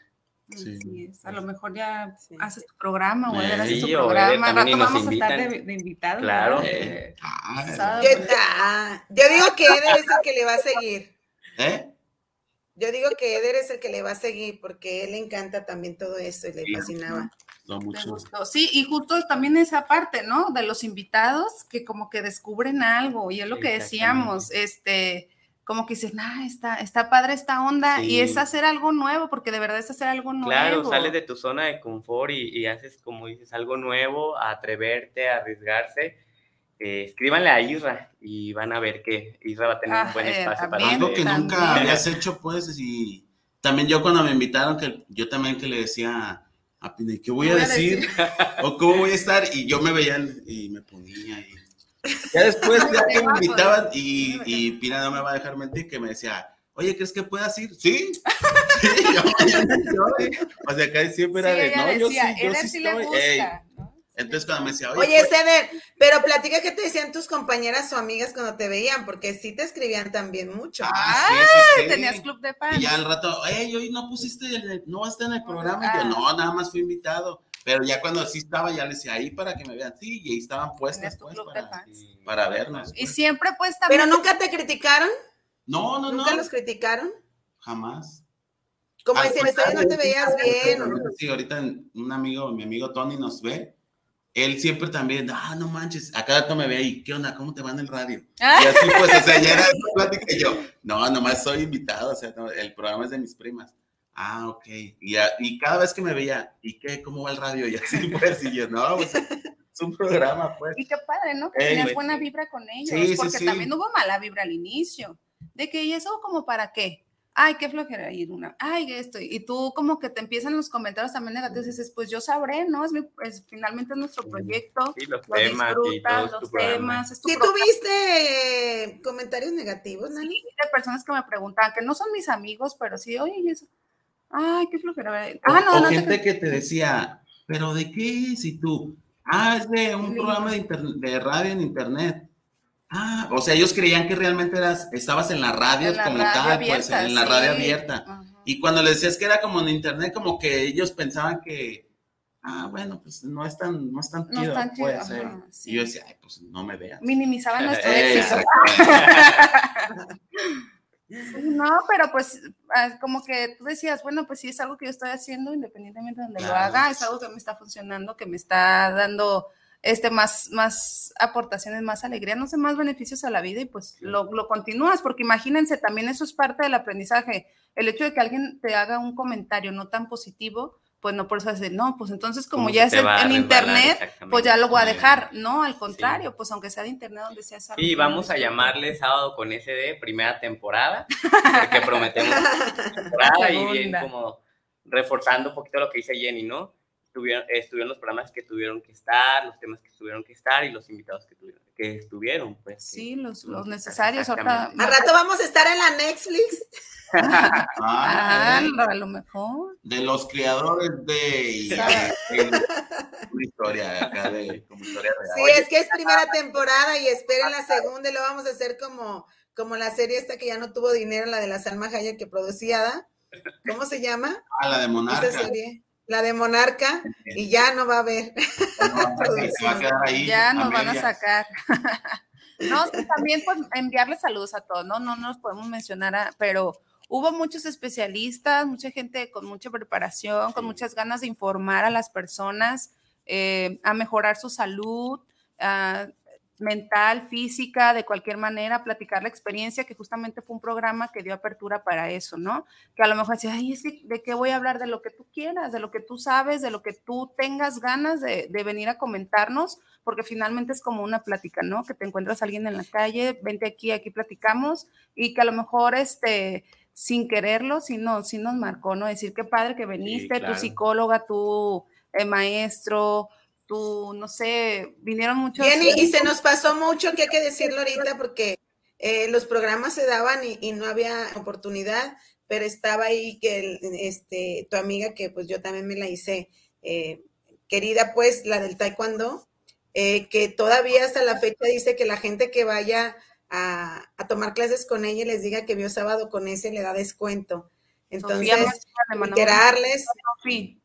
Sí. A lo mejor ya haces tu programa o Eder hace Sí, su o programa. Al rato vamos a estar de, de invitados. Claro. Eh, Sábado. Yo, ah, yo digo que Eder es el que le va a seguir. ¿Eh? Yo digo que Eder es el que le va a seguir porque él le encanta también todo eso y le Sí. fascinaba. Me mucho. gustó. Sí, y justo también esa parte, ¿no? De los invitados que como que descubren algo, y es lo que decíamos, este, como que dices, nah, está, está padre esta onda, y Sí. es hacer algo nuevo, porque de verdad es hacer algo nuevo. Claro, sales de tu zona de confort y, y haces, como dices, algo nuevo, a atreverte, a arriesgarse. Eh, escríbanle a Isra y van a ver que Isra va a tener Ah, un buen eh, espacio para también. Algo que nunca habías hecho, pues, y también yo cuando me invitaron, que yo también que le decía ¿qué voy a Voy a decir? ¿O cómo voy a estar? Y yo me veía y me ponía y... Ya después ya que me invitaban y, y Pina no me va a dejar mentir, que me decía, oye, ¿crees que puedas ir? Sí, sí, yo, yo, o sea, acá siempre era Sí, de, no, yo sí, decía, yo sí sí le gusta. Entonces cuando me decía, oye, Oye, pues, Ceder, pero platica qué te decían tus compañeras o amigas cuando te veían, porque sí te escribían también mucho. ah, sí, sí, sí. Tenías club de fans. Y ya al rato, hey, hoy no pusiste, el- no vas a estar en el programa. Y yo, Ah. no, nada más fui invitado. Pero ya cuando sí estaba, ya le decía ahí para que me vean. Sí, y ahí estaban puestas, pues, para, para vernos. Y pues. siempre pues también... Pero nunca te criticaron, No, no, no. nunca los criticaron. Jamás. Como Al dicen, "Esta vez no te veías bien. Sí, ahorita un amigo, mi amigo Tony nos ve. Él siempre también, ah, no manches, a cada rato me ve ahí, ¿qué onda? ¿Cómo te va en el radio? Ah. Y así pues, o sea, ya era esa plática y yo, no, nomás soy invitado, o sea, no, el programa es de mis primas. Ah, ok. Y, a- y cada vez que me veía, ¿y qué? ¿Cómo va el radio? Y así pues, y yo, no, pues, es un programa, pues. Y qué padre, ¿no? Que tenías buena sí. vibra con ellos, Sí, sí, porque sí. también hubo mala vibra al inicio, de que, ¿y eso como para qué? Ay, qué flojera ir una, ay, esto, y tú como que te empiezan los comentarios también negativos y dices, pues yo sabré, ¿no? Es, mi, es finalmente es nuestro proyecto, Sí, los lo temas y disfrutas, los temas, es tu ¿Sí programa. tuviste comentarios negativos, Nani? de personas que me preguntaban, que no son mis amigos, pero sí, oye, y eso, ay, qué flojera. Ah, no, o no, te gente que te decía, ¿pero de qué es? Y tú, ah, es de un Sí. programa de, internet- de radio en internet. Ah, o sea, ellos creían que realmente eras, estabas en la radio En la como radio tal, pues, abierta, en la radio abierta. Ajá. Y cuando le decías que era como en internet, como que ellos pensaban que, ah, bueno, pues no es tan, no es tan No es chido, tan chido, sí. Y yo decía, ay, pues no me vean. minimizaban nuestro Eh, éxito. No, pero pues ah, como que tú decías, bueno, pues sí es algo que yo estoy haciendo independientemente de donde lo Claro. haga, es algo que me está funcionando, que me está dando este más, más aportaciones, más alegría, no sé, más beneficios a la vida y pues lo, lo continúas, porque imagínense, también eso es parte del aprendizaje, el hecho de que alguien te haga un comentario no tan positivo, pues no por eso decir, no, pues entonces como ¿Cómo ya es en, internet, pues ya lo voy a Sí. dejar, no, al contrario, pues aunque sea de internet, donde sea es algo Sí, vamos a llamarle sábado con SD, primera temporada, porque prometemos temporada y bien como reforzando un poquito lo que dice Jenny, ¿no? Estuvieron, estuvieron los programas que tuvieron que estar, los temas que tuvieron que estar y los invitados que tuvieron que estuvieron, pues. Sí, los, los necesarios. Exactamente. Al rato vamos a estar en la Netflix. Ah, Ah, a lo mejor. de los creadores de, una historia acá de como historia real. Sí, es que es primera temporada y esperen la segunda y lo vamos a hacer como, como la serie esta que ya no tuvo dinero, la de la Salma Hayek que producía, ¿da? ¿Cómo se llama? Ah, la de Monarca. Esa serie. La de Monarca y ya no va a haber. Se va a quedar ahí. Ya nos van a sacar. No, también pues enviarles saludos a todos, ¿no? No nos podemos mencionar, a- pero hubo muchos especialistas, mucha gente con mucha preparación, con muchas ganas de informar a las personas eh, a mejorar su salud ah, mental, física, de cualquier manera, platicar la experiencia, que justamente fue un programa que dio apertura para eso, ¿no? Que a lo mejor decía, ay, es que, ¿de qué voy a hablar? De lo que tú quieras, de lo que tú sabes, de lo que tú tengas ganas de, de venir a comentarnos, porque finalmente es como una plática, ¿no? Que te encuentras a alguien en la calle, vente aquí, aquí platicamos, y que a lo mejor, este, sin quererlo, sí, no, sí nos marcó, ¿no? Decir, qué padre que viniste, claro. tu psicóloga, tu eh, maestro, no sé, vinieron muchos... Jenny, y se nos pasó mucho, que hay que decirlo ahorita, porque eh, los programas se daban y, y no había oportunidad, pero estaba ahí que el- este, tu amiga, que pues yo también me la hice, eh, querida, pues la del taekwondo, eh, que todavía hasta la fecha dice que la gente que vaya a, a tomar clases con ella y les diga que vio sábado con ese le da descuento. Entonces, reiterarles.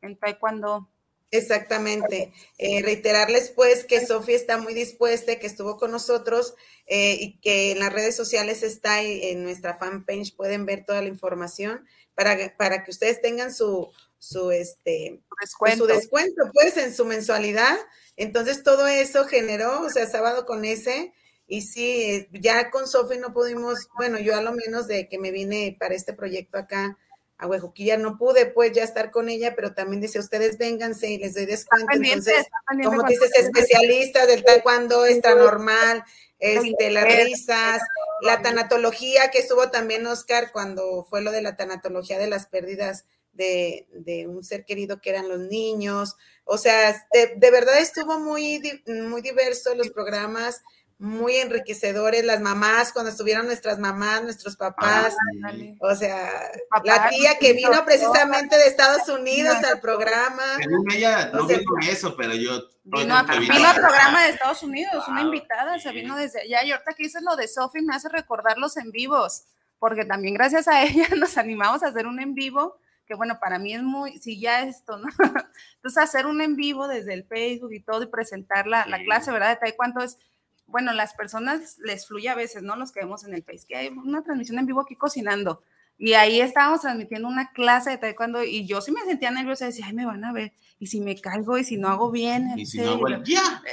En taekwondo. Exactamente. Eh, reiterarles pues que Sofía está muy dispuesta, que estuvo con nosotros eh, y que en las redes sociales está en nuestra fanpage, pueden ver toda la información para, para que ustedes tengan su, su, este, pues, su descuento, pues en su mensualidad. Entonces todo eso generó, o sea, sábado con ese, y sí, ya con Sofía no pudimos, bueno, yo a lo menos de que me vine para este proyecto acá, a Huejuquilla no pude pues ya estar con ella, pero también dice, ustedes vénganse y les doy descuento. Entonces, como dices, especialistas del taekwondo, está normal, este, las risas, la tanatología que estuvo también Oscar cuando fue lo de la tanatología de las pérdidas de, de un ser querido que eran los niños. O sea, de, de verdad estuvo muy, muy diverso los programas muy enriquecedores, las mamás, cuando estuvieron nuestras mamás, nuestros papás, o sea, la tía que vino precisamente de Estados Unidos al programa. Ella no vino eso, pero yo... Vino, al programa de Estados Unidos, una invitada, se vino desde allá, y ahorita que dices lo de Sophie me hace recordar los en vivos, porque también gracias a ella nos animamos a hacer un en vivo, que bueno, para mí es muy, si ya esto, ¿no? Entonces hacer un en vivo desde el Facebook y todo y presentar la, la clase, ¿verdad? De taekwondo es bueno, las personas les fluye a veces, ¿no? Los que vemos en el Face, que hay una transmisión en vivo aquí cocinando. Y ahí estábamos transmitiendo una clase de taekwondo y yo sí me sentía nerviosa, decía, ay, me van a ver, y si me caigo, y si no hago bien. Y si no hago ya.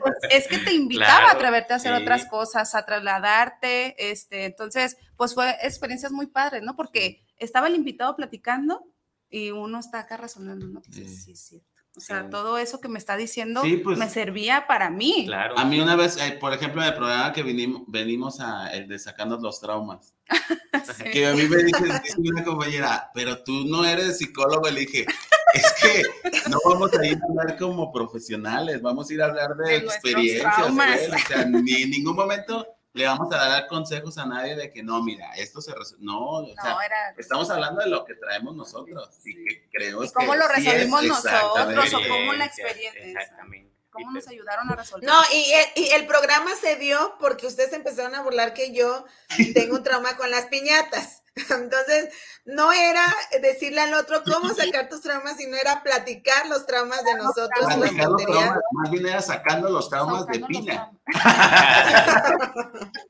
Pues, es que te invitaba a atreverte a hacer otras cosas, a trasladarte, este, entonces, pues fue experiencias muy padres, ¿no? Porque estaba el invitado platicando y uno está acá razonando, ¿no? sí, sí, sí. O sea, todo eso que me está diciendo pues me servía para mí. Claro. A mí una vez, eh, por ejemplo, en el programa que venimos, venimos a el de sacando los traumas, que a mí me dice, una compañera, pero tú no eres psicólogo, le dije, es que no vamos a ir a hablar como profesionales, vamos a ir a hablar de, experiencias, o sea, ni en ningún momento le vamos a dar consejos a nadie de que no, mira, esto se resuelve. No, o sea, estamos hablando de lo que traemos nosotros y que creo ¿Y cómo lo resolvimos nosotros o cómo la experiencia. Exactamente. ¿Cómo nos ayudaron a resolver? No, y el, y el, programa se dio porque ustedes empezaron a burlar que yo tengo un trauma con las piñatas. Entonces, no era decirle al otro cómo sacar tus traumas, sino era platicar los traumas de nosotros. más bien era sacando los traumas de piña.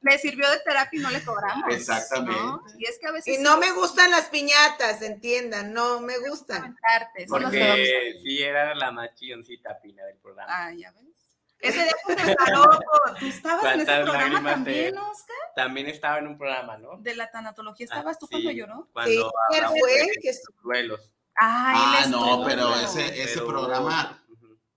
me sirvió de terapia y no le cobramos. Exactamente. Y es que a veces. Y no me gustan las piñatas, entiendan, no me gustan. Porque sí era la más chilloncita pina del programa. Ah, ya ves. Ese día está loco. ¿Tú estabas en ese programa también, Oscar? También estaba en un programa, ¿no? De la tanatología. ¿Estabas tú cuando lloró? Cuando sí, él fue. Que... Duelos. Ah, ah no, pero ese, ese programa,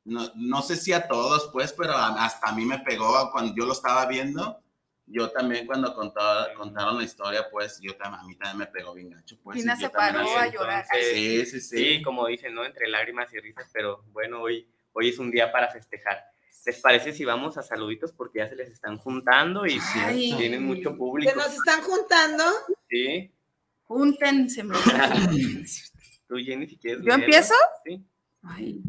no, no sé si a todos, pues, pero hasta a mí me pegó cuando yo lo estaba viendo. Yo también cuando contaron la historia, pues, yo también, a mí también me pegó bien gacho, pues. Tina se paró a llorar. Sí, sí, sí. Sí, como dicen, ¿no? Entre lágrimas y risas, pero bueno, hoy, hoy es un día para festejar. ¿Les parece si vamos a saluditos? Porque ya se les están juntando y tienen mucho público. ¿Se nos están juntando? Sí. Júntense. Tú, Jenny, si quieres. ¿Yo empiezo? Sí. Ay.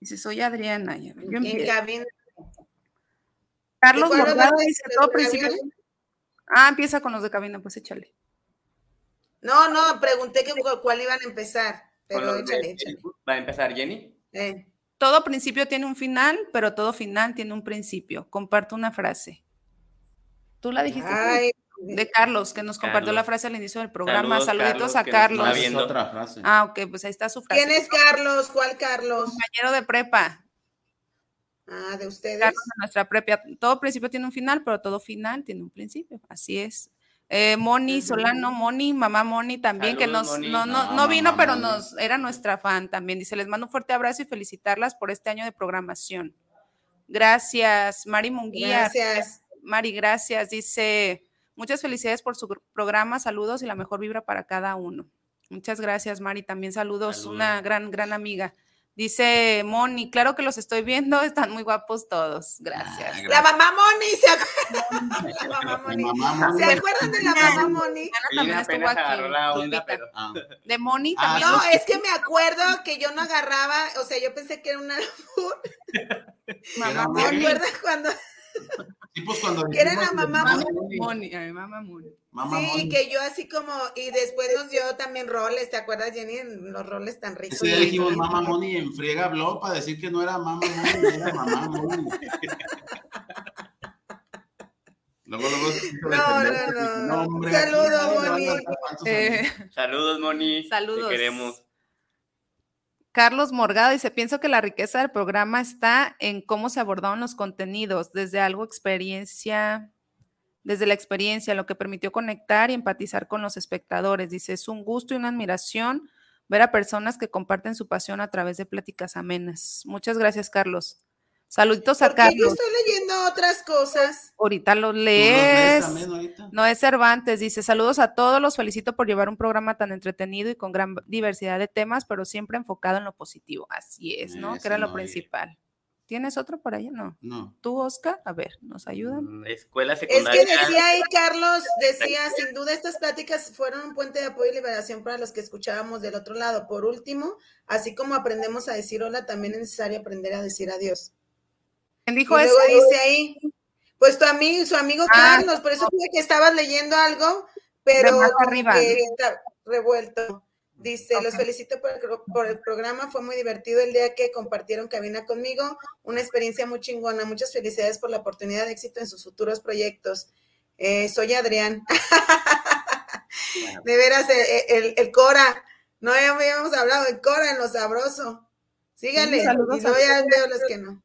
Dice, soy Adriana. Yo empiezo. Carlos Morgado dice todo principio. Ah, empieza con los de cabina, pues échale. No, no, pregunté que cuál iban a empezar, pero échale, échale. ¿Va a empezar Jenny? Eh. Todo principio tiene un final, pero todo final tiene un principio. Comparto una frase. Tú la dijiste. de Carlos, que nos compartió la frase al inicio del programa. Saluditos a Carlos. Otra frase. Ah, ok, pues ahí está su frase. ¿Quién es Carlos? ¿Cuál Carlos? Compañero de prepa. Ah, de ustedes. Carlos de nuestra prepa. Todo principio tiene un final, pero todo final tiene un principio. Así es. Eh, Moni Solano, Moni, mamá Moni también, que nos, no, no, no, vino, pero nos era nuestra fan también. Dice, les mando un fuerte abrazo y felicitarlas por este año de programación. Gracias, Mari Munguía. Gracias. Mari, gracias. Dice, muchas felicidades por su programa, saludos y la mejor vibra para cada uno. Muchas gracias, Mari. También saludos, una gran, gran amiga. Dice Moni, claro que los estoy viendo, están muy guapos todos. Gracias. Ah, la mamá Moni, ¿se acuerdan? La mamá Moni. ¿Se acuerdan de la mamá Moni? también estuvo aquí. Ah. De Moni ah, también. no, es que me acuerdo que yo no agarraba, o sea, yo pensé que era una mamá Moni. ¿Se acuerdan cuando? Sí, pues cuando Que era la mamá Moni, Moni, ay, mamá Moni. mamá Sí, Moni. que yo así como, y después nos dio también roles, ¿te acuerdas, Jenny? Los roles tan ricos. Día dijimos mamá Moni en friega habló para decir que no era mamá Moni, era mamá Moni. Luego, No, no, no. Saludos, Moni. Eh. Saludos, Moni. Saludos. Te queremos. Carlos Morgado dice, pienso que la riqueza del programa está en cómo se abordaron los contenidos, desde algo experiencia, desde la experiencia, lo que permitió conectar y empatizar con los espectadores. Dice, es un gusto y una admiración ver a personas que comparten su pasión a través de pláticas amenas. Muchas gracias, Carlos. Saluditos a Porque yo Carlos. estoy leyendo otras cosas. Ahorita lo ¿Tú los lees ahorita? Noé Cervantes dice, saludos a todos, los felicito por llevar un programa tan entretenido y con gran diversidad de temas, pero siempre enfocado en lo positivo. Así es, ¿no? Eso, que era lo principal. ¿Tienes otro por ahí? No. No. ¿Tú, Oscar? A ver, ¿nos ayudan? Mm, Escuela Es secundaria. que decía ahí, Carlos, decía, sin duda estas pláticas fueron un puente de apoyo y liberación para los que escuchábamos del otro lado. Por último, así como aprendemos a decir hola, también es necesario aprender a decir adiós. ¿Quién Y dijo luego eso? dice ahí, pues tu amigo, su amigo Ah. Carlos, por eso tuve que estabas leyendo algo, pero más arriba. que está revuelto. Dice, los felicito por el, pro- por el programa, fue muy divertido el día que compartieron cabina conmigo, una experiencia muy chingona, muchas felicidades por la oportunidad de éxito en sus futuros proyectos. Eh, soy Adrián. De veras, eh, el, el, el Cora, no habíamos hablado de Cora en lo sabroso. Síganle, Sí, saludos y luego ya veo los que no.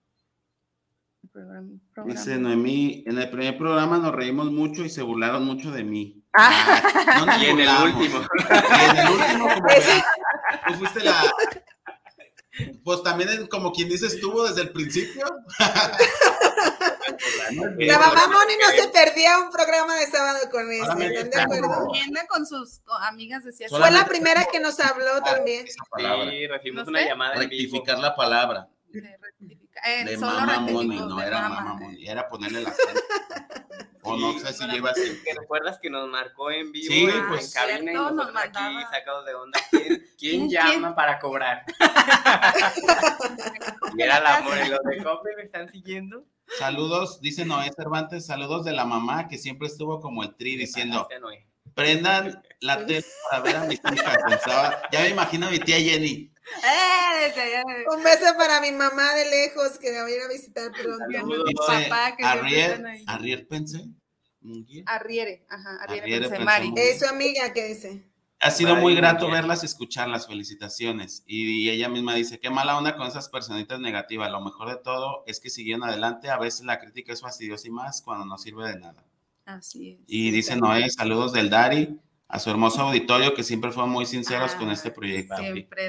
Programa-. Dice Noemí, en el primer programa nos reímos mucho y se burlaron mucho de mí. Ah. Ah, no Y en el último. Y en el último, como verán, tú fuiste la. Pues también como quien dice estuvo desde el principio. La mamá Moni no se perdía un programa de sábado con ese, Solamente ¿están de está acuerdo? como- Anda con sus amigas, decía. Fue la primera que nos habló también. Esa palabra. Sí, recibimos ¿No una llamada. Rectificar la palabra. De. Eh, rectificó, Moni, no era mamá. mamá Moni, era ponerle la. O no sé si lleva así. ¿Te recuerdas que nos marcó en vivo Sí, en, pues. en cabina y Cierto, nos nosotros aquí sacados de onda? ¿Quién, quién ¿Quién, llama quién? para cobrar? y era la amor, los de Cope me están siguiendo. Saludos, dice Noé Cervantes, saludos de la mamá que siempre estuvo como el tri diciendo, prendan la tele para ver a mis hijas. Pensaba, ya me imagino a mi tía Jenny. Eh, Un beso para mi mamá de lejos que me va a ir a visitar pronto. Saludos. Dice papá, que Arrier, ahí. Arrier pensé. Munguía. Arriere, ajá, Arriere, Arriere pensé, pensé, Mari. Es su amiga que dice. Ha sido Mari, muy grato bien. verlas y escucharlas, felicitaciones. Y, y ella misma dice, qué mala onda con esas personitas negativas. Lo mejor de todo es que siguieron adelante. A veces la crítica es fastidiosa y más cuando no sirve de nada. Así es. Y dice Noé, saludos del Dari a su hermoso auditorio que siempre fueron muy sinceros con Ah, este proyecto. Siempre.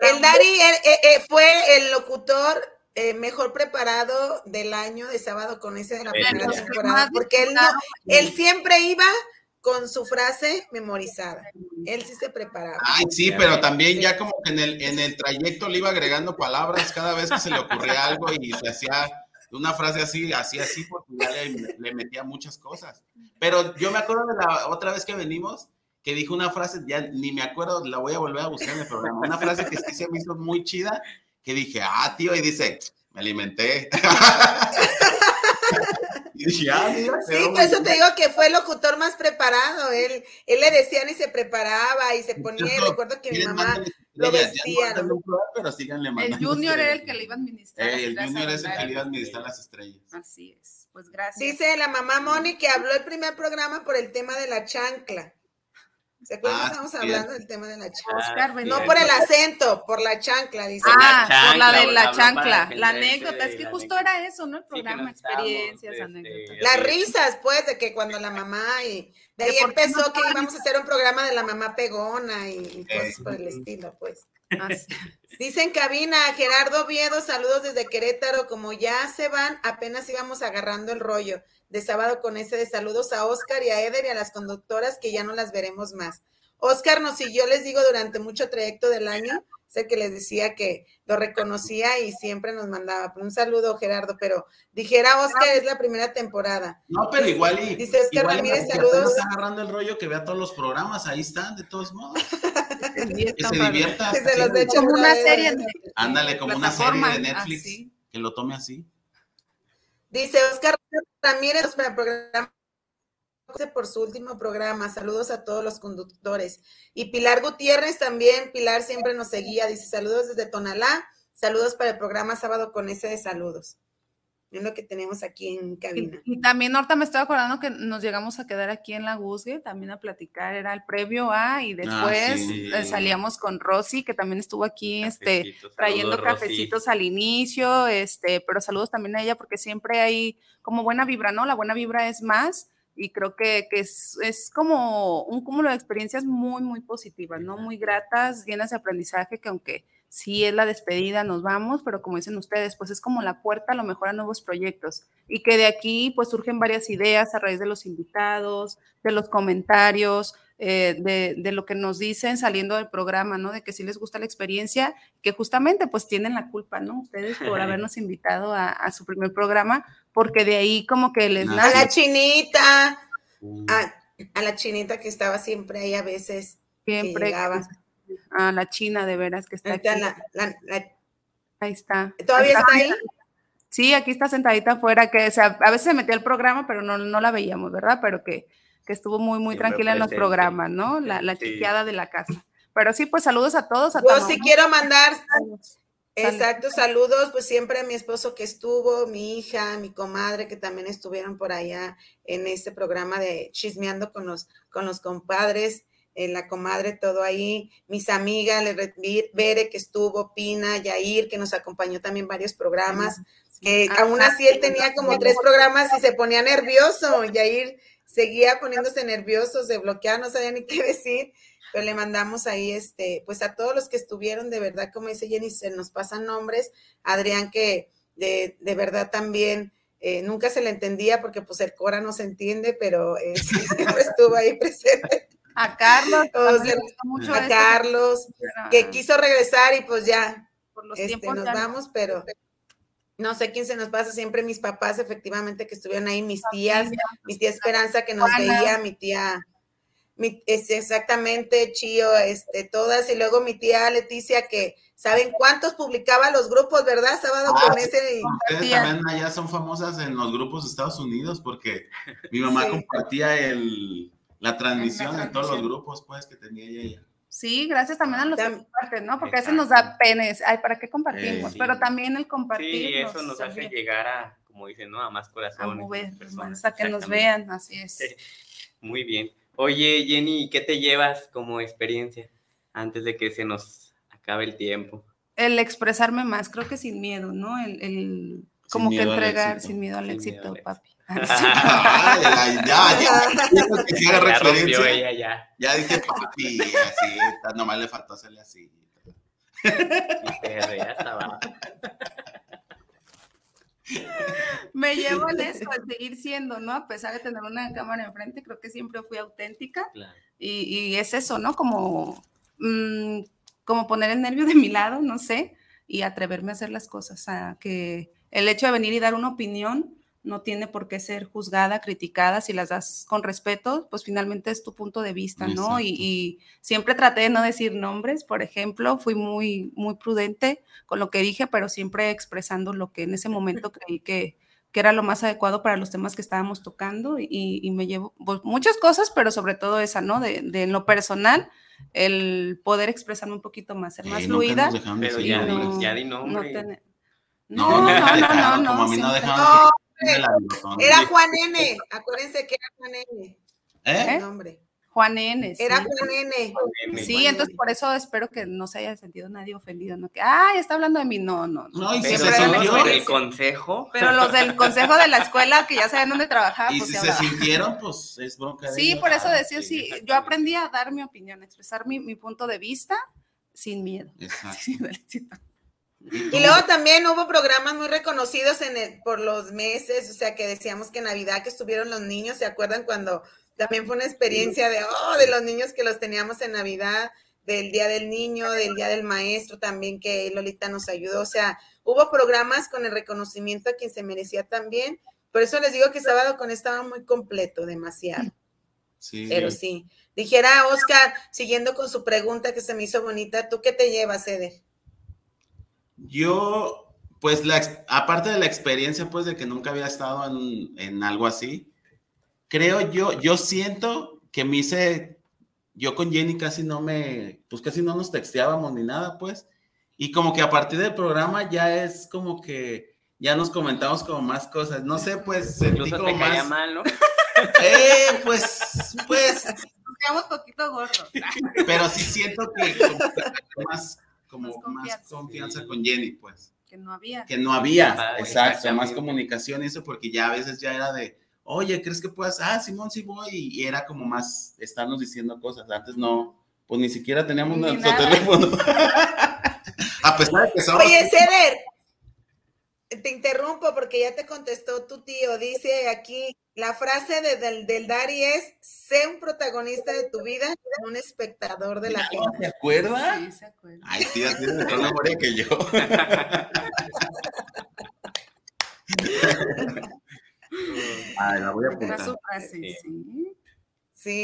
El Dari eh, eh, eh, fue el locutor eh, mejor preparado del año de sábado con ese de la primera temporada, porque él, no, él siempre iba con su frase memorizada. Él sí se preparaba. Ay, sí, pero también ya como que en el, en el trayecto le iba agregando palabras cada vez que se le ocurría algo y se hacía una frase así, así, así, porque ya le, le metía muchas cosas. Pero yo me acuerdo de la otra vez que venimos, que dijo una frase, ya ni me acuerdo, la voy a volver a buscar en el programa, una frase que sí se me hizo muy chida, que dije, ah, tío, y dice, me alimenté. y dije, ah, mira, Sí, por eso te digo que fue el locutor más preparado. Él, él le decían y se preparaba y se ponía. recuerdo que mi mamá lo vestía, pero síganle El mandando Junior era el que le iba a administrar. Eh, las el Junior es el que le iba a administrar las estrellas. Así es. Pues gracias. Dice la mamá Moni que habló el primer programa por el tema de la chancla. ¿Se acuerdan? Ah, que Estamos hablando del tema de la chancla. Oscar Ah, Benítez. No por el acento, por la chancla, dice. Ah, La por la de chancla, la chancla. La anécdota. Es que la justo anécdota. era eso, ¿no? El programa, experiencias, este, anécdotas. Las risas, pues, de que cuando la mamá y de ahí ¿De por qué empezó no que íbamos a hacer un programa de la mamá pegona y, cosas por el estilo, pues. Así. Dice en cabina, Gerardo Viedo, saludos desde Querétaro, como ya se van, apenas íbamos agarrando el rollo de sábado con ese de saludos a Oscar y a Eder y a las conductoras que ya no las veremos más. Oscar nos siguió, les digo, durante mucho trayecto del año, sé que les decía que lo reconocía y siempre nos mandaba. Un saludo, Gerardo, pero dijera Oscar, es la primera temporada. No, pero igual y. Dice Oscar igual Ramírez, saludos. está agarrando el rollo que vea todos los programas, ahí están, de todos modos. Que se divierta. Que se los sí. eche Como una serie de Ándale, como una serie de Netflix así. que lo tome así. Dice Oscar Ramírez para el programa por su último programa. Saludos a todos los conductores. Y Pilar Gutiérrez también, Pilar siempre nos seguía, dice saludos desde Tonalá, saludos para el programa Sábado con ese de saludos. Es lo que tenemos aquí en cabina. Y, también ahorita me estoy acordando que nos llegamos a quedar aquí en la Guzgue, también a platicar, era el previo a, y ah, después eh, salíamos con Rosy, que también estuvo aquí este, trayendo cafecitos al inicio, este, pero saludos también a ella porque siempre hay como buena vibra, ¿no? La buena vibra es más y creo que, es, es, como un cúmulo de experiencias muy, muy positivas, ¿no? Muy gratas, llenas de aprendizaje, que aunque sí es la despedida, nos vamos, pero como dicen ustedes, pues es como la puerta a lo mejor a nuevos proyectos y que de aquí pues surgen varias ideas a raíz de los invitados, de los comentarios, eh, de, de, lo que nos dicen saliendo del programa, ¿no? De que sí les gusta la experiencia, que justamente pues tienen la culpa, ¿no? Ustedes por habernos invitado a, a su primer programa, porque de ahí como que les... A la chinita, mm. a, la chinita que estaba siempre ahí a veces. Siempre. A la china de veras que está aquí. ahí está. ¿Todavía está ahí? Sí, aquí está sentadita afuera, que a veces se metía al programa, pero no, no la veíamos, ¿verdad? Pero que, que estuvo muy, muy tranquila en los programas, ¿no? La, la chiqueada de la casa. Pero sí, pues saludos a todos. A Yo sí quiero mandar Exacto, saludos, pues siempre a mi esposo que estuvo, mi hija, mi comadre que también estuvieron por allá en este programa de chismeando con los, con los compadres, en la comadre, todo ahí, mis amigas, Bere que estuvo, Pina, Yair, que nos acompañó también varios programas, que aún así él tenía como tres programas y se ponía nervioso, Yair seguía poniéndose nervioso, se bloqueaba, no sabía ni qué decir, pero le mandamos ahí, este, pues a todos los que estuvieron, de verdad, como dice Jenny, se nos pasan nombres, Adrián que de, de verdad también eh, nunca se le entendía porque pues el Cora no se entiende, pero eh, siempre estuvo ahí presente. A Carlos, a Carlos, que quiso regresar y pues ya, este, nos vamos, pero no sé quién se nos pasa, siempre mis papás efectivamente que estuvieron ahí, mis tías, mi tía Esperanza que nos veía, mi tía es exactamente, Chío, este, todas, y luego mi tía Leticia, que saben cuántos publicaba los grupos, ¿verdad? Sábado ah, con ese. Ustedes también allá son famosas en los grupos de Estados Unidos, porque mi mamá compartía el, la transmisión en todos los grupos, pues, que tenía ella. Sí, gracias también a los que comparten, ¿no? Porque a veces nos da penes, ay, ¿para qué compartimos? Pero también el compartir. Sí, eso nos, hace llegar a, como dicen, ¿no? A más corazones. A mover, a que nos vean, así es. Muy bien. Oye, Jenny, ¿qué te llevas como experiencia antes de que se nos acabe el tiempo? El expresarme más, creo que sin miedo, ¿no? El, el como que entregar sin miedo al éxito, papi. ya, ya, ya, referencia. Ella, ya. ya dije papi, así, nomás le faltó hacerle así. Y ya estaba. Me llevo en eso, a seguir siendo, ¿no? A pesar de tener una cámara enfrente, creo que siempre fui auténtica. Y, es eso, ¿no? Como, mm, como poner el nervio de mi lado, no sé, y atreverme a hacer las cosas. A que el hecho de venir y dar una opinión no tiene por qué ser juzgada, criticada, si las das con respeto, pues finalmente es tu punto de vista, ¿no? Y, siempre traté de no decir nombres, por ejemplo, fui muy, muy prudente con lo que dije, pero siempre expresando lo que en ese momento creí que, que era lo más adecuado para los temas que estábamos tocando y, me llevo pues, muchas cosas, pero sobre todo esa, ¿no? De, de lo personal, el poder expresarme un poquito más, ser más fluida. pero ya, ya di nombre. No, no, no, no, no, Como a mí no dejaban era Juan N. Acuérdense que era Juan N. ¿Eh? nombre. Juan N. Era Juan N. Sí, entonces por eso espero que no se haya sentido nadie ofendido, ¿no? Que, ay, está hablando de mí. No, no. No, y si se sintió. el consejo. Pero los del consejo de la escuela, que ya saben dónde trabajaba. Y pues si se sintieron, pues es bronca. Sí, por eso decía, sí, yo aprendí a dar mi opinión, a expresar mi, mi punto de vista sin miedo. Exacto. Y luego también hubo programas muy reconocidos en el, por los meses, o sea, que decíamos que Navidad que estuvieron los niños, ¿se acuerdan cuando también fue una experiencia de, oh, de los niños que los teníamos en Navidad, del Día del Niño, del Día del Maestro también, que Lolita nos ayudó, o sea, hubo programas con el reconocimiento a quien se merecía también, por eso les digo que sábado con estaba muy completo, demasiado. Sí. Pero sí. Dijera Oscar, siguiendo con su pregunta que se me hizo bonita, ¿tú qué te llevas, Eder? Yo, pues la, aparte de la experiencia, pues de que nunca había estado en, en algo así, creo yo, yo siento que me hice, yo con Jenny casi no me, pues casi no nos texteábamos ni nada, pues, y como que a partir del programa ya es como que ya nos comentamos como más cosas, no sé, pues sentí como más... mal, ¿no? Eh, pues, pues... Nos poquito gordos. Pero sí siento que más, como más confianza con Jenny, pues que no había. Que no había, exacto, más comunicación y eso, porque ya a veces ya era de, oye, ¿crees que puedas? Ah, Simón, sí voy, y era como más estarnos diciendo cosas, antes no, pues ni siquiera teníamos nuestro teléfono. a pesar de que somos... Oye, Ceder, te interrumpo porque ya te contestó tu tío, dice aquí, la frase del, del Dari es, sé un protagonista de tu vida, un espectador de la gente. ¿Se acuerda? Sí, se acuerda. Ay, tía, tiene mejor memoria que yo. Ay, la voy a apuntar. Su frase, sí. Sí,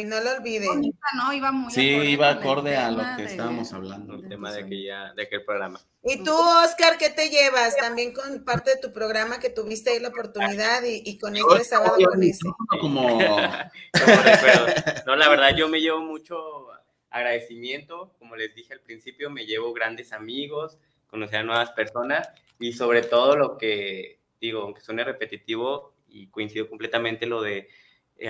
no lo olviden. ¿no? Iba muy sí, iba acorde a lo que estábamos hablando. El tema de, aquella, de aquel programa. ¿Y tú, Oscar, qué te llevas? También con parte de tu programa que tuviste ahí la oportunidad y, y con este sábado con ese. Como... no, la verdad, yo me llevo mucho agradecimiento. Como les dije al principio, me llevo grandes amigos, conocer a nuevas personas y sobre todo lo que digo, aunque suene repetitivo y coincido completamente lo de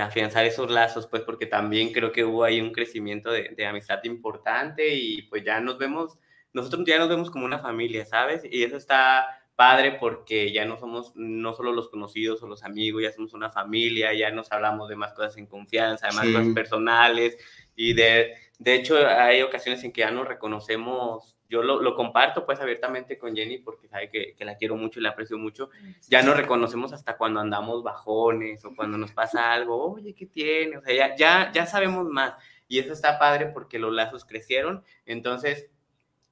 afianzar esos lazos, pues porque también creo que hubo ahí un crecimiento de, de, amistad importante y pues ya nos vemos, nosotros ya nos vemos como una familia, ¿sabes? Y eso está padre porque ya no somos no solo los conocidos o los amigos, ya somos una familia, ya nos hablamos de más cosas en confianza, de más sí. cosas personales y de, de hecho hay ocasiones en que ya nos reconocemos yo lo, lo, comparto pues abiertamente con Jenny porque sabe que, que, la quiero mucho y la aprecio mucho. Ya nos reconocemos hasta cuando andamos bajones o cuando nos pasa algo, oye, ¿qué tiene? O sea, ya, ya, ya sabemos más. Y eso está padre porque los lazos crecieron. Entonces,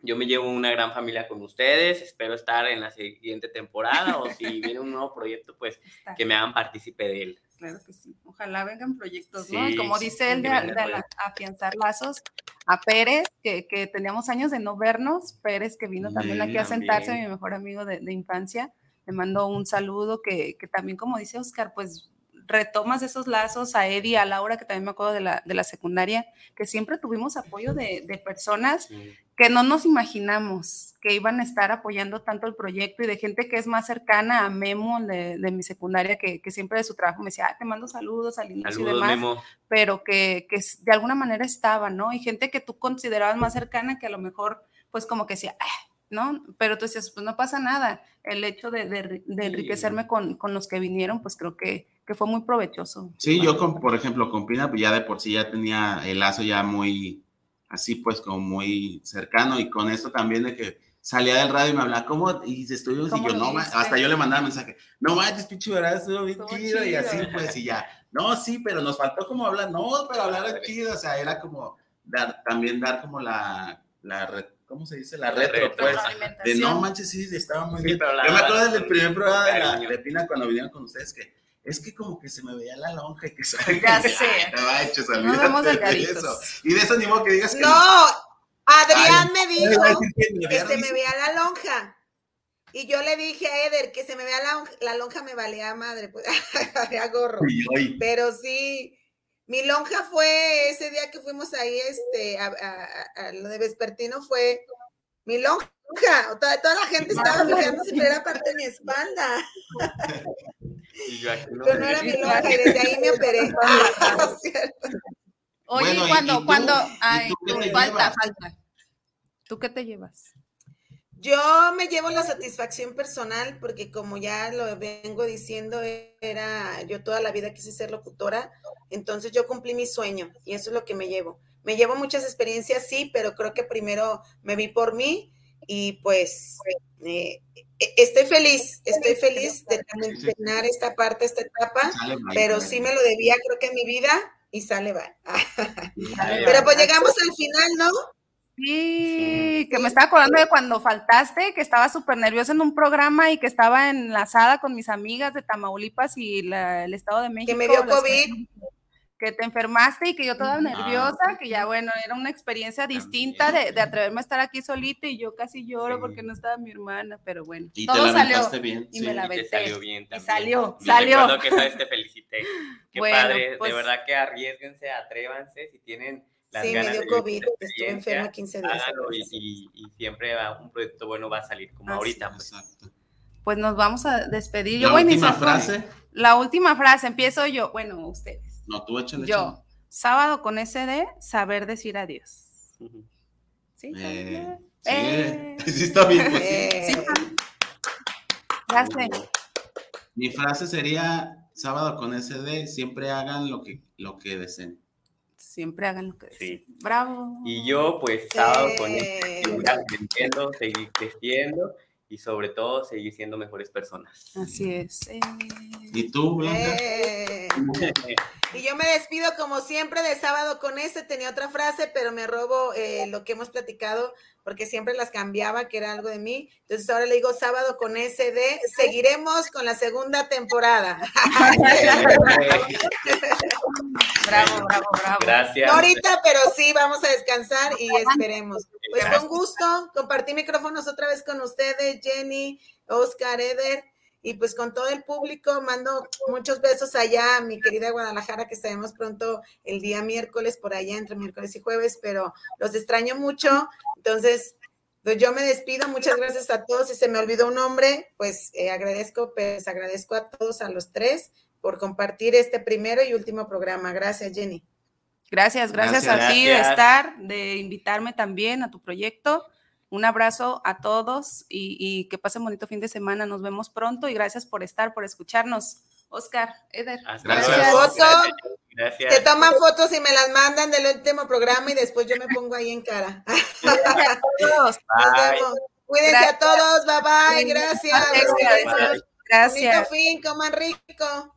yo me llevo una gran familia con ustedes. Espero estar en la siguiente temporada o si viene un nuevo proyecto, pues está. que me hagan partícipe de él. Claro que sí. Ojalá vengan proyectos, sí, ¿no? Y como dice él, de, de, de afianzar lazos, a Pérez, que, que, teníamos años de no vernos, Pérez que vino también sí, aquí a sentarse, también. mi mejor amigo de, de, infancia, le mando un saludo que, que también, como dice Oscar, pues retomas esos lazos a Eddie, a Laura, que también me acuerdo de la, de la secundaria, que siempre tuvimos apoyo de, de personas sí. Que no nos imaginamos que iban a estar apoyando tanto el proyecto y de gente que es más cercana a Memo de, de mi secundaria, que, que, siempre de su trabajo me decía, ah, te mando saludos al inicio saludos, y demás, Memo. pero que, que de alguna manera estaba, ¿no? Y gente que tú considerabas más cercana que a lo mejor, pues como que decía, ah, ¿no? Pero tú decías, pues no pasa nada. El hecho de, de, de enriquecerme con, con, los que vinieron, pues creo que, que fue muy provechoso. Sí, yo, con, por ejemplo, con Pina, pues ya de por sí ya tenía el lazo ya muy, así pues, como muy cercano y con esto también de que salía del radio y me hablaba, ¿cómo? Y estoy y yo, no, hasta yo le mandaba mensaje, no manches, pinche verdad, estuvo bien chido, y así pues, y ya, no, sí, pero nos faltó como hablar, no, pero hablar chido, o sea, era como dar, también dar como la, la ¿cómo se dice? La retro, retro pues. De no manches, sí, estaba muy sí, bien. Yo me acuerdo del primer programa de, la, de Pina cuando vinieron con ustedes que es que como que se me veía la lonja y que sabe Ya sé. No manches, no de eso. Y de eso ni modo que digas que. No, Adrián Ay, me dijo que, que se me veía la lonja. Y yo le dije a Eder que se me vea la, la lonja, me valía madre, pues, valía gorro. Pero sí, mi lonja fue ese día que fuimos ahí, este, a, a, a lo de Vespertino fue mi lonja. Toda, toda la gente estaba fijándose, pero era parte de mi espalda. Y yo, aquí no, pero no era mi lonja y desde ahí me operé. Ah, Oye, bueno, cuando, ¿y, y cuando, tú, ay, falta, falta. ¿Tú qué te llevas? Yo me llevo la satisfacción personal porque como ya lo vengo diciendo, era yo toda la vida quise ser locutora, entonces yo cumplí mi sueño y eso es lo que me llevo. Me llevo muchas experiencias, sí, pero creo que primero me vi por mí y pues eh, estoy feliz, estoy feliz de terminar esta parte, esta etapa, pero sí me lo debía creo que en mi vida y sale va. pero pues llegamos al final, ¿no? Sí, que me estaba acordando de cuando faltaste, que estaba súper nerviosa en un programa y que estaba enlazada con mis amigas de Tamaulipas y la, el Estado de México. Que me dio COVID. Que te enfermaste y que yo toda nerviosa, que ya bueno, era una experiencia distinta de, de, atreverme a estar aquí solita y yo casi lloro porque no estaba mi hermana, pero bueno, y todo te salió bien. y me la Y te salió bien y también. salió, Me salió. que esa vez te felicité. Qué Bueno, padre, pues- de verdad que arriesguense, atrévanse, si tienen las Sí, me ganas dio de vivir COVID, estuve enferma 15 días. háganlo y, y- y siempre va- un proyecto bueno va a salir, como Así ahorita. Pues. Exacto. Pues nos vamos a despedir. Yo La voy a última con- frase. La última frase, empiezo yo, bueno, ustedes. No, tú échale. Yo, sábado con SD, saber decir adiós. Ujú. ¿Sí? échale. Eh, Eh. sí, sí está bien. pues sí. Eh, Sí, Gracias. Mi frase sería, sábado con SD, siempre hagan lo que, lo que deseen. Siempre hagan lo que Sí. deseen. Bravo. Y yo, pues, sábado con este, Eh. seguir aprendiendo, seguir creciendo y sobre todo seguir siendo mejores personas. Así es. Eh. ¿Y tú, Blanca? Y yo me despido como siempre de sábado con este. Tenía otra frase, pero me robo eh, lo que hemos platicado porque siempre las cambiaba, que era algo de mí. Entonces ahora le digo sábado con SD. Seguiremos con la segunda temporada. Bravo, bravo, bravo. Gracias. No ahorita, pero sí, vamos a descansar y esperemos. Pues un gusto compartir micrófonos otra vez con ustedes, Jenny, Oscar, Eder, y pues con todo el público. Mando muchos besos allá a mi querida Guadalajara, que estaremos pronto el día miércoles por allá, entre miércoles y jueves, pero los extraño mucho. Entonces, pues yo me despido. Muchas gracias a todos. Si se me olvidó un nombre, pues eh, agradezco, pues agradezco a todos, a los tres, por compartir este primero y último programa. Gracias, Jenny. Gracias, gracias, Gracias. a ti de estar, de invitarme también a tu proyecto. Un abrazo a todos y, y que pasen bonito fin de semana. Nos vemos pronto y gracias por estar, por escucharnos. Oscar, Eder. Gracias. luego. Foto. Gracias. Te toman fotos y me las mandan del último programa y después yo me pongo ahí en cara. Todos. Nos vemos. Cuídense a Gracias. todos. Bye bye. Gracias. Gracias. Bonito Gracias. fin. Coman rico.